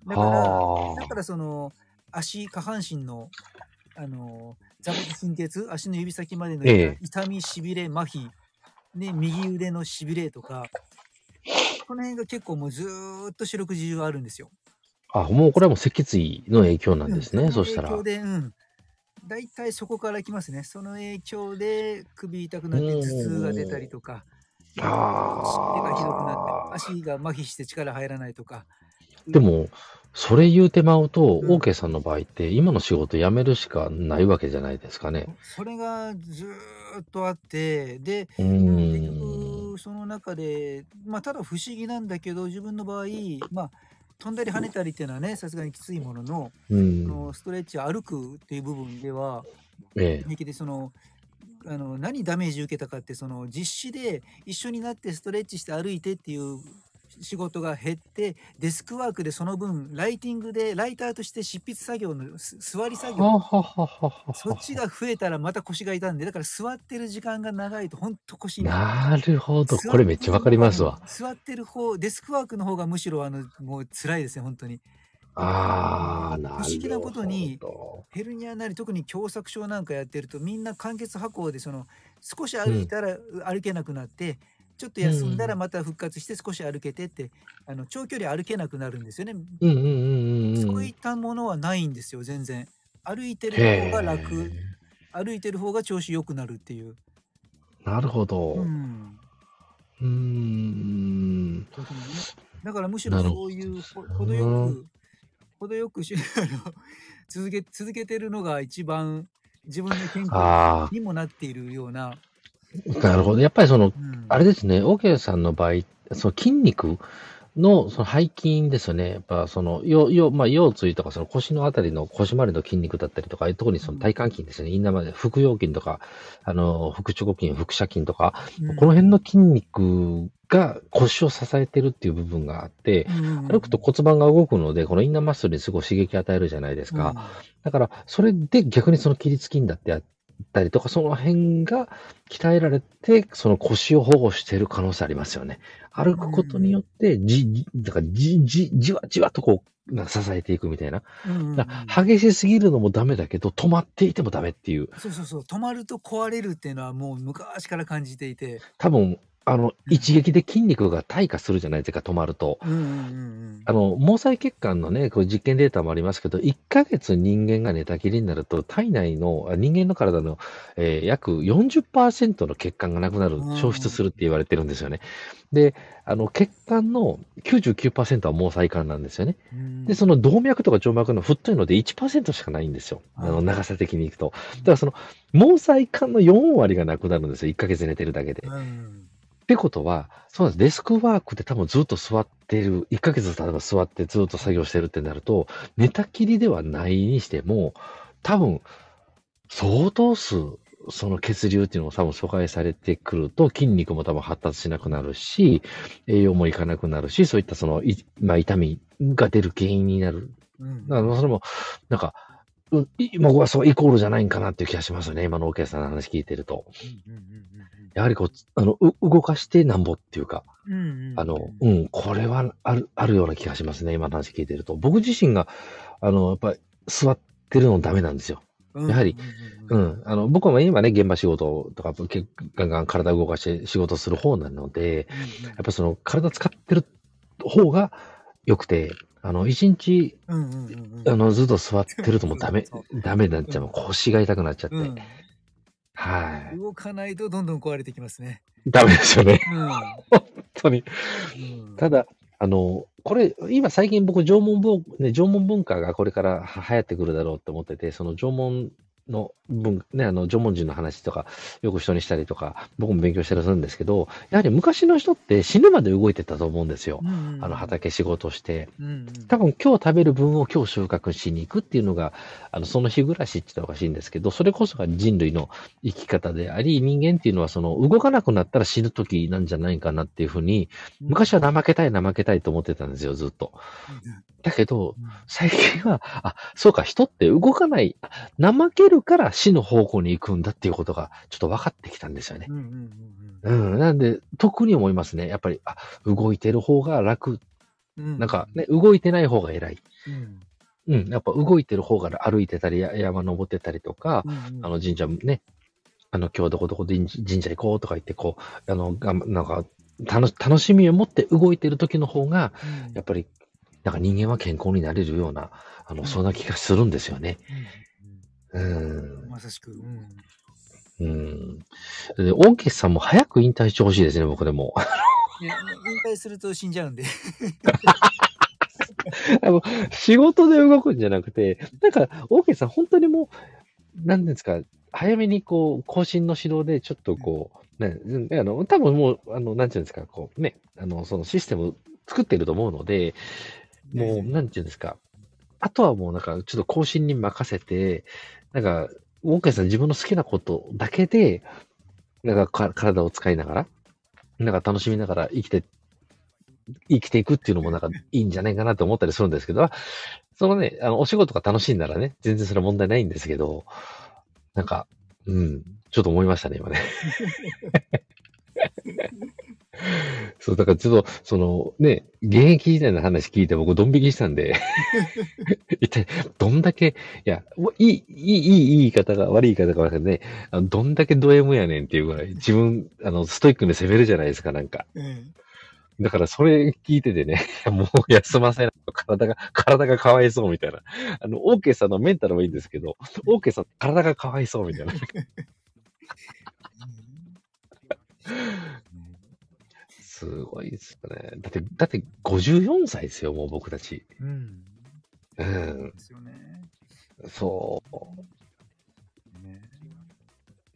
だからだからその足下半身のあの座骨神経痛、足の指先までの痛み、しびれ、麻痺、ね、右腕のしびれとか、この辺が結構もうずっと四六時中あるんですよ。あ、もうこれはもう脊椎の影響なんですね、うん、そしたら。影響で、うん。大体そこから来ますね。その影響で首痛くなって頭痛が出たりとか、手がひどくなって、足が麻痺して力入らないとか。でも、それ言うてまうと、オーケーさんの場合って、今の仕事辞めるしかないわけじゃないですかね。それがずっとあって、で、結局、その中で、まあ、ただ不思議なんだけど、自分の場合、まあ、飛んだり跳ねたりっていうのはね、さすがにきついものの、うん、のストレッチ、歩くっていう部分では、ええ、平気でその、あの何ダメージ受けたかってその実施で一緒になってストレッチして歩いてっていう仕事が減ってデスクワークでその分ライティングでライターとして執筆作業の座り作業。そっちが増えたらまた腰が痛んでだから座ってる時間が長いと本当腰になるほど。これめっちゃわかりますわ。座ってる方デスクワークの方がむしろあのもう辛いですね本当に。ああ、なるほど。不思議なことに、ヘルニアなり、特に狭窄症なんかやってると、みんな間欠跛行で、その、少し歩いたら歩けなくなって、ちょっと休んだらまた復活して少し歩けてって、あの長距離歩けなくなるんですよね。そういったものはないんですよ、全然。歩いてる方が楽、歩いてる方が調子良くなるっていう。なるほど。うん。うーん。だからむしろそういう程よく、程よくし 続け続けてるのが一番自分の健康にもなっているような なるほど。やっぱりその、うん、あれですね、オーケーさんの場合、その筋肉の、その背筋ですよね。やっぱその、よ、よ、まあ、腰椎とかその腰のあたりの腰回りの筋肉だったりとか、特にその体幹筋ですよね。インナーまで、腹腰筋とか、あの、腹直筋、腹斜筋とか、うん、この辺の筋肉が腰を支えてるっていう部分があって、歩くと骨盤が動くので、このインナーマッスルにすごい刺激与えるじゃないですか。うん、だから、それで逆にその起立筋だってたりとか、その辺が鍛えられて、その腰を保護している可能性ありますよね。歩くことによって、じ、だからじ、じ、じわじわとこう、なんか支えていくみたいな。うん激しすぎるのもダメだけど、止まっていてもダメっていう。そうそうそう。止まると壊れるっていうのはもう昔から感じていて。多分、あの、一撃で筋肉が退化するじゃないですか、止まると。うんうんうん、あの、毛細血管のね、こう実験データもありますけど、1ヶ月人間が寝たきりになると、体内の、人間の体の、えー、約40%の血管がなくなる、消失するって言われてるんですよね。で、あの、血管の99%は毛細管なんですよね。で、その動脈とか静脈の太いので1%しかないんですよ。あの、長さ的にいくと。だからその、毛細管の4割がなくなるんですよ。1ヶ月寝てるだけで。ってことは、そうなんです。デスクワークで多分ずっと座ってる、1ヶ月例えば座ってずっと作業してるってなると、寝たきりではないにしても、多分、相当数、その血流っていうのも多分阻害されてくると、筋肉も多分発達しなくなるし、栄養もいかなくなるし、そういったその、いまあ、痛みが出る原因になる。うん、だからそれも、なんか、僕はそうイコールじゃないんかなっていう気がしますよね。今のオーケーさんの話聞いてると。やはりこう、あの、動かしてなんぼっていうか、あの、うん、これはある、あるような気がしますね。今の話聞いてると。僕自身が、あの、やっぱり座ってるのダメなんですよ。やはり、うん、あの、僕は今ね、現場仕事とか、ガンガン体を動かして仕事する方なので、やっぱその体使ってる方が良くて、あの、一日、あの、ずっと座ってるともうダメ、ダメになっちゃう。腰が痛くなっちゃって。はい。動かないとどんどん壊れてきますね。ダメですよね。うん、本当に。うん、ただ、あの、これ、今最近僕、縄文文、ね、縄文文化がこれから流行ってくるだろうと思ってて、その縄文の文、ね、あの、縄文人の話とか、よく人にしたりとか、僕も勉強したりするんですけど、やはり昔の人って死ぬまで動いてたと思うんですよ。うんうん、あの、畑仕事して。うんうん、多分今日食べる分を今日収穫しに行くっていうのが、あの、その日暮らしって言ったらおかしいんですけど、それこそが人類の生き方であり、人間っていうのはその、動かなくなったら死ぬ時なんじゃないかなっていうふうに、昔は怠けたい怠けたいと思ってたんですよ、ずっと。だけど、最近は、あ、そうか、人って動かない、怠けるから死の方向に行くんだっていうことが、ちょっと分かってきたんですよね。うん、うんうん、なんで、特に思いますね。やっぱり、あ、動いてる方が楽。うん、なんかね、動いてない方が偉い。うん、うん、やっぱ動いてる方が歩いてたり、山登ってたりとか、うんうん、あの神社ね、あの、今日どこどこ神社行こうとか言って、こう、あの、がなんか、楽しみを持って動いてる時の方が、やっぱりなんか人間は健康になれるような、あの、そんな気がするんですよね。うん。まさしく。うん。うん。で、オーケスさんも早く引退してほしいですね、僕でも。引退すると死んじゃうんで。あの、仕事で動くんじゃなくて、なんか、オーケーさん本当にもう、なんですか、早めにこう、更新の指導でちょっとこう、ね、あの、多分もう、あの、なんていうんですか、こう、ね、あの、そのシステム作ってると思うので、もう、なんていうんですか。あとはもうなんか、ちょっと更新に任せて、なんか、ウォーカーさん自分の好きなことだけで、なんか体を使いながら、なんか楽しみながら生きて、生きていくっていうのもなんかいいんじゃないかなと思ったりするんですけど、そのね、あの、お仕事が楽しいならね、全然それは問題ないんですけど、なんか、うん、ちょっと思いましたね、今ね。そう、だからちょっと、そのね、現役時代の話聞いて僕ドン引きしたんで 一体どんだけ、いや、いい、いい、いい、いい言い方が、悪い言い方が悪いね、あのどんだけド M やねんっていうぐらい、自分、あの、ストイックに攻めるじゃないですか、なんか。うんだからそれ聞いててね、もう休ませないと体が、体がかわいそうみたいな。あの、オーケーさんのメンタルはいいんですけど、オーケーさん体がかわいそうみたいな。すごいですよね。だって、だって54歳ですよ、もう僕たち。うん。うん。ですよね。そう。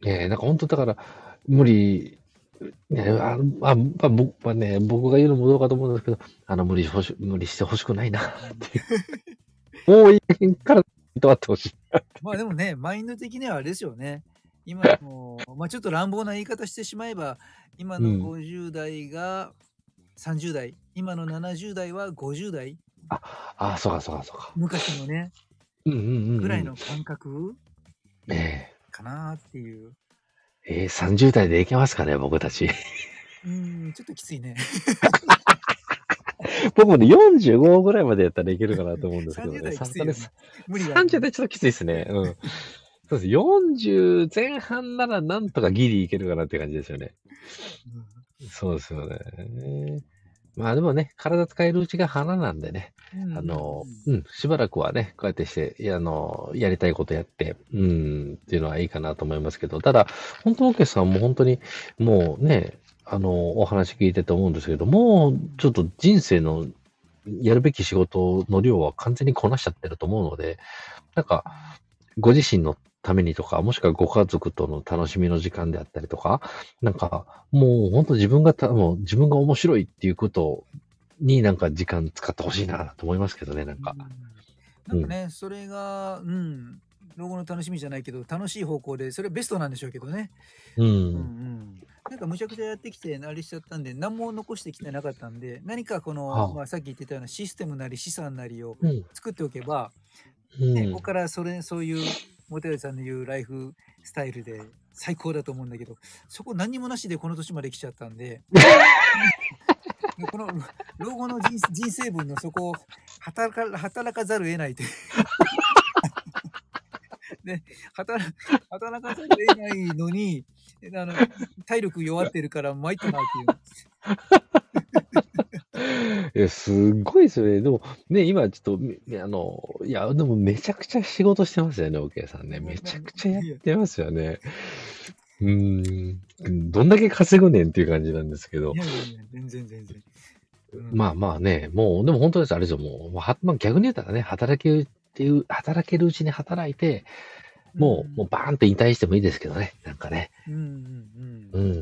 ねえ、なんか本当だから、無理ね、あまあ、まあ、僕はね、僕が言うのもどうかと思うんですけど、あの、無理し無理してほしくないな、っていう。もういいから止まってほしい。まあでもね、マインド的にはあれですよね。今の、まあちょっと乱暴な言い方してしまえば、今の50代が30代、今の70代は50代。あ、あ、そうかそうかそうか。昔のね、うんうんうん、ぐらいの感覚、ええかなっていう。えー、30代でいけますかね、僕たち。うん、ちょっときついね。僕もね、45ぐらいまでやったらいけるかなと思うんですけどね。さすがに。無理30代ちょっときついですね。うん。そうです。40前半ならなんとかギリいけるかなって感じですよね。うん、そうですよね。まあでもね、体使えるうちが花なんでね、うん、あの、うん、しばらくはね、こうやってして、あの、やりたいことやって、うん、っていうのはいいかなと思いますけど、ただ、本当のお客さんも本当に、もうね、あの、お話聞いてて思うんですけど、もう、ちょっと人生のやるべき仕事の量は完全にこなしちゃってると思うので、なんか、ご自身のためにとか、もしくはご家族との楽しみの時間であったりとか、なんか、もう本当自分がた、もう自分が面白いっていうことになんか時間使ってほしいなと思いますけどね、なんか。なんかね、うん、それが、うん、老後の楽しみじゃないけど、楽しい方向で、それベストなんでしょうけどね。うん。うん、うんなんかむちゃくちゃやってきて、あれしちゃったんで、何も残してきてなかったんで、何かこの、はあ、まあ、さっき言ってたようなシステムなり資産なりを作っておけば、うん、ね、ここからそれ、そういうモテさんの言うライフスタイルで最高だと思うんだけど、そこ何にもなしでこの年まで来ちゃったんで、この老後の人人生分のそこを働か働かざるを得ないという。で働働かざるを得ないのにあの体力弱ってるから参ったなっていう。いや、すごいですよね。でも、ね、今ちょっと、あの、いや、でもめちゃくちゃ仕事してますよね、オーケーさんね。めちゃくちゃやってますよね。うん、どんだけ稼ぐねんっていう感じなんですけど。いやいやいや、全然全然。うん、まあまあね、もう、でも本当です、あれですよ、もう、はまあ、逆に言ったらね、働けるっていう、働けるうちに働いて、もう、うん、もうバーンと引退してもいいですけどね、なんかね。うんうんうん。うんう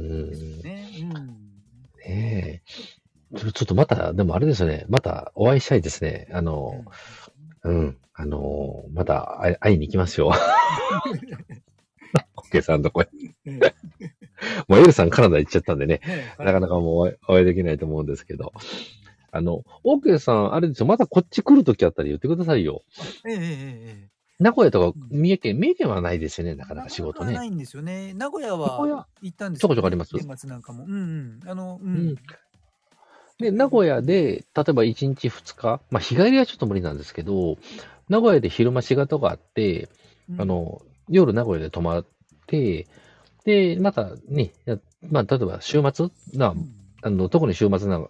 ん。ね、うん。ねえ。ちょっとまた、でもあれですよね。またお会いしたいですね。あの、うん、あの、また会いに行きますよ。オッケーさんとこへ。もうエルさんカナダ行っちゃったんでね、なかなかもうお会いできないと思うんですけど。あの、オーケーさん、あれですよ、またこっち来るときあったら言ってくださいよ。ええええ名古屋とか三重県、三重県はないですよね、なかなか仕事ね。ないんですよね。名古屋は行ったんですよ、ちょこちょこあります年末なんかも。うんうん。あの、うん。うん、で、名古屋で、例えば1日2日、まあ日帰りはちょっと無理なんですけど、名古屋で昼間仕事があって、うん、あの、夜名古屋で泊まって、で、またね、まあ例えば週末な、あの、特に週末な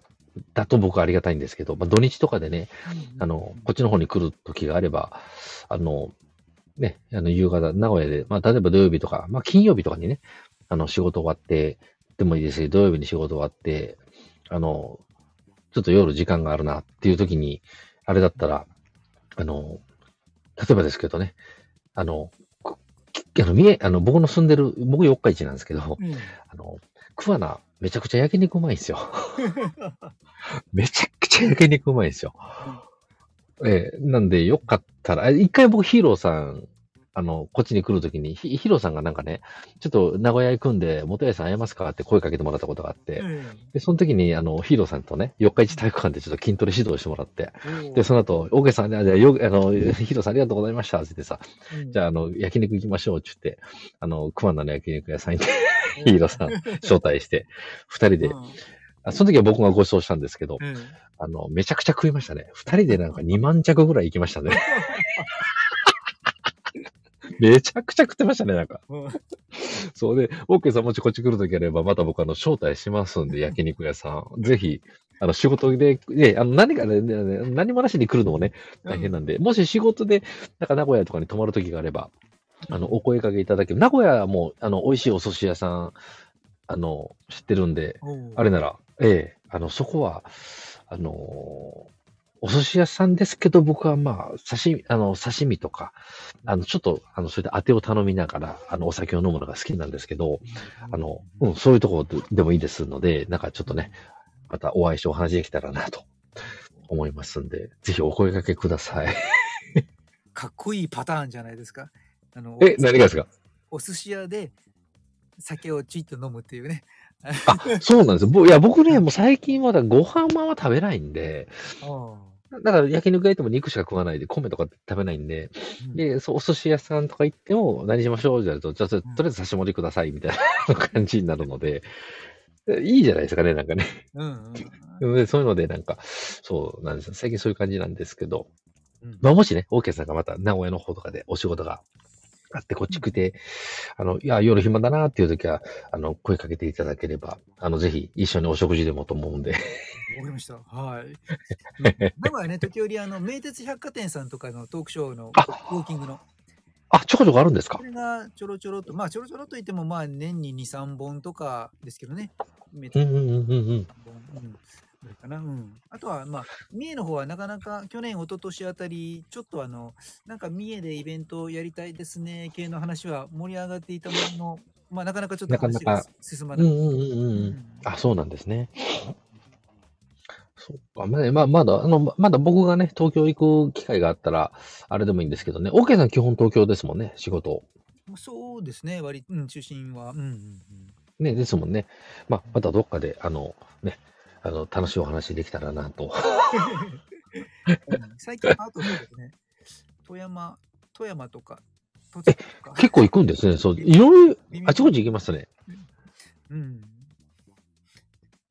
だと僕はありがたいんですけど、まあ土日とかでね、うん、あの、こっちの方に来る時があれば、あの、ね、あの、夕方、名古屋で、まあ例えば土曜日とか、まあ金曜日とかにね、あの、仕事終わって、でもいいですし、土曜日に仕事終わって、あの、ちょっと夜時間があるなっていう時に、あれだったら、あの、例えばですけどね、あの、あの、三重、あの、僕の住んでる、僕四日市なんですけど、うん、あの、桑名、めちゃくちゃ焼肉うまいんですよ。めちゃくちゃ焼肉うまいんですよ。うん、ええなんで、よかったら、一回僕ヒーローさんあの、こっちに来るときに、ひ、ヒロさんがなんかね、ちょっと名古屋行くんで、元谷さん会えますかって声かけてもらったことがあって、うん、で、その時に、あの、ヒーローさんとね、四日市体育館でちょっと筋トレ指導してもらって、うん、で、その後、オーケーさんで、あ、じゃあ、よ、あの、ヒーローさんありがとうございましたって言ってさ、うん、じゃあ、あの、焼肉行きましょうって言って、あの、熊野の焼肉屋さんに ヒーローさん招待して、二人で、あその時は僕がご馳走したんですけど、あの、めちゃくちゃ食いましたね。二人でなんか2万着ぐらい行きましたね。めちゃくちゃ食ってましたね、なんか。そうで、オーケーさんもしこっち来るときあれば、また僕あの、招待しますんで、焼肉屋さん。ぜひ、あの、仕事で、ね、あの、何かね、何もなしに来るのもね、大変なんで、うん、もし仕事で、なんか名古屋とかに泊まるときがあれば、あの、お声かけいただける。名古屋も、あの、美味しいお寿司屋さん、あの、知ってるんで、あれなら、ええ、あの、そこは、あのお寿司屋さんですけど、僕はまあ、刺身、あの、刺身とか、あの、ちょっと、あの、それで当てを頼みながら、あの、お酒を飲むのが好きなんですけど、あの、うん、そういうところでもいいですので、なんかちょっとね、またお会いしてお話できたらなと思いますんで、ぜひお声掛けください。かっこいいパターンじゃないですか。あの、え、何がですか？お寿司屋で酒をちっと飲むっていうね。あ、そうなんですよ。いや、僕ね、もう最近まだご飯まは食べないんで、だから焼肉屋行っても肉しか食わないで、米とか食べないんで、うん、で、そう、お寿司屋さんとか行っても、何しましょうって言われると、じゃあ、とりあえず差し盛りください、みたいな感じになるので、いいじゃないですかね、なんかね。うんうん、そういうので、なんか、そうなんですよ。最近そういう感じなんですけど、うん、まあ、もしね、オーケーさんがまた名古屋の方とかでお仕事があってこっち来て、あの、いや、夜暇だなっていう時は、あの、声かけていただければ、あの、ぜひ一緒にお食事でもと思うんで。わかりました。はい。名古屋ね、時折、あの、名鉄百貨店さんとかのトークショーのウォーキングの。あ、ちょこちょこあるんですか？これがちょろちょろと、まあ、ちょろちょろといっても、まあ、年に2、3本とかですけどね。うんうんうんうん。うんぐらいかな。うん。あとは、まあ、三重の方はなかなか去年、一昨年あたり、ちょっとあの、なんか三重でイベントをやりたいですね、系の話は盛り上がっていたものの、まあ、なかなかちょっと話が進まない。うんうんうんうん。あ、そうなんですね。そうか。まあ、まだ、あの、まだ僕がね、東京行く機会があったら、あれでもいいんですけどね。OK さん基本東京ですもんね、仕事。そうですね、割、うん、中心は。うんうんうん。ね、ですもんね。まあ、またどっかで、あの、ね、あの、楽しいお話できたらなと。最近、あとそうですね、富山、富山とか、栃木とか。結構行くんですね。そう、いろいろ、あちこち行きますね。うん。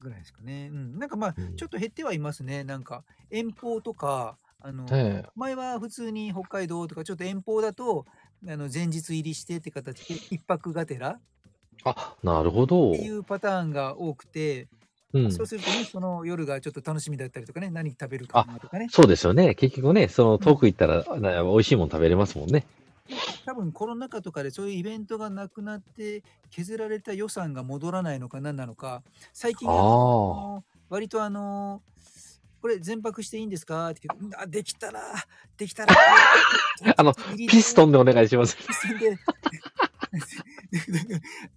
ぐらいですかね。うん。なんかまあ、ちょっと減ってはいますね。なんか、遠方とか、あの、ええ、前は普通に北海道とか、ちょっと遠方だと、あの前日入りしてって形で、一泊がてらあ、なるほど。っていうパターンが多くて、うん。そうするとね、その夜がちょっと楽しみだったりとかね、何食べるかとかね。そうですよね。結局ね、その遠く行ったら、うん、美味しいもの食べれますもんね。多分コロナ禍とかでそういうイベントがなくなって削られた予算が戻らないのか何なのか最近割とあのこれ全泊していいんですか？ってあできたらできたら あのピストンでお願いします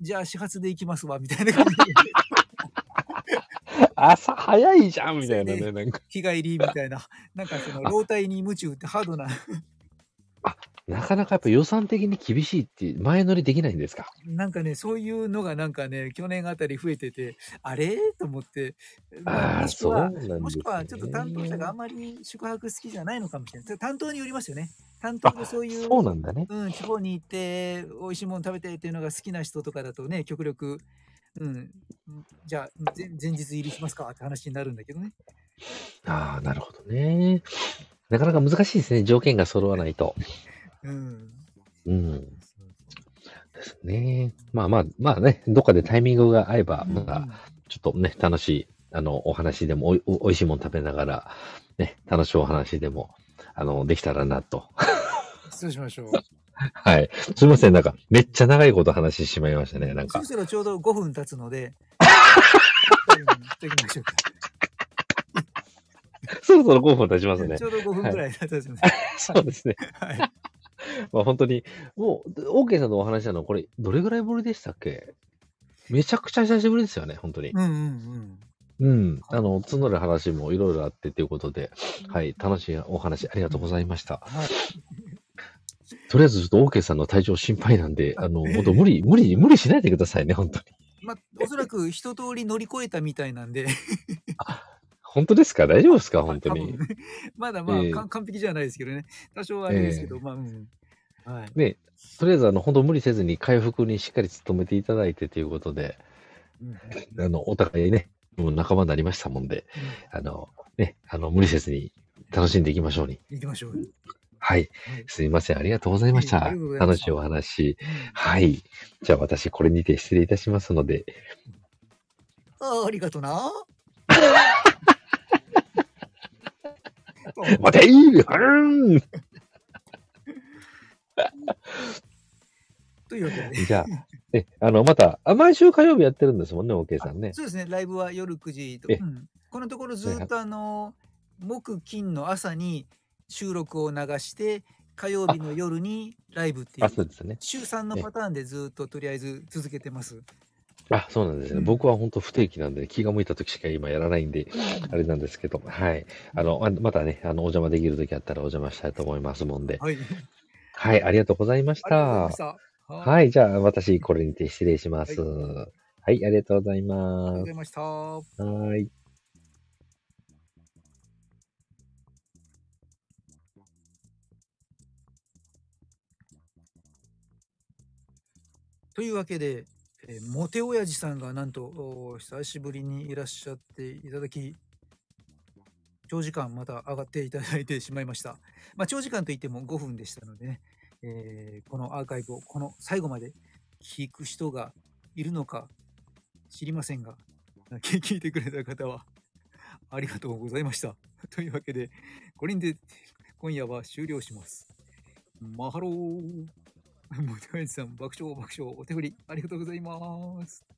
じゃあ始発で行きますわみたいな感じで朝早いじゃんみたいなね、なんか。日帰りみたいな。なんかその、老体に夢中ってハードな。あ、なかなかやっぱ予算的に厳しいって前乗りできないんですか？なんかね、そういうのがなんかね、去年あたり増えてて、あれ？と思って、まあ、もしくは、ね、もしくはちょっと担当者があんまり宿泊好きじゃないのかもしれない。担当によりますよね。担当でそういう、そうなんだね。うん、地方に行って、美味しいもの食べてっていうのが好きな人とかだとね、極力、うん、じゃあ前日入りしますか？って話になるんだけどね。ああ、なるほどね。なかなか難しいですね、条件が揃わないと。うん。うん。ですね。まあまあ、まあね、どっかでタイミングが合えば、また、ちょっとね、楽しい、あの、お話でもお、おいしいもの食べながら、ね、楽しいお話でも、あの、できたらなと。そうしましょう。はい。すみません。なんか、めっちゃ長いこと話してしまいましたね。なん か。そろそろちょうど5分経つので、そろそろ5分経ちますね。ちょうど5分くらい経つね、はい。そうですね。はい。まあ本当に、もう、OK さんのお話なの、これ、どれぐらいぶりでしたっけ？めちゃくちゃ久しぶりですよね、本当に。うんうんうん。うん。あの、募る話もいろいろあってということで、はい、楽しいお話ありがとうございました。はい。とりあえずちょっと OK さんの体調心配なんで、あの、本当無理、無理、無理しないでくださいね、本当に。まあ、おそらく一通り乗り越えたみたいなんで本当ですか？大丈夫ですか？本当に。まだまあ、えー、完璧じゃないですけどね。多少はあれですけど、えー、まあ、うん。はい。ね、とりあえず、あの、本当無理せずに回復にしっかり努めていただいてということで、うん、あの、お互いね、もう仲間になりましたもんで、うん、あの、ね、あの、無理せずに楽しんでいきましょうに。行きましょう。はい。すみません。ありがとうございました。楽しいお話。はい。じゃあ私、これにて失礼いたしますので。あありがとな。待ていいうん というわけで。じゃあ、え、あの、また、あ毎週火曜日やってるんですもんね、OK さんね。そうですね、ライブは夜9時と。うん、このところずっとあの、木金の朝に収録を流して火曜日の夜にライブっていうあ、そうですね。週3のパターンでずっととりあえず続けてます。あ、そうなんですね。うん僕は本当不定期なんで、気が向いた時しか今やらないんで、あれなんですけど、はい。あの、ままたね、あの、お邪魔できる時あったらお邪魔したいと思いますもんで。はい。はい、ありがとうございましたまし。た。ははい、じゃあ私、これにて失礼します。ははい、ありがとうございありがとうます。ございました。はい。というわけで、えーモテ親父さんがなんと久しぶりにいらっしゃっていただき、長時間また上がっていただいてしまいました。まあ、長時間といっても5分でしたのでね、えーこのアーカイブをこの最後まで聞く人がいるのか知りませんが、聞いてくれた方はありがとうございました。というわけで、これにて今夜は終了します。マハロー。森田さん、爆笑爆笑、お手振り、ありがとうございます。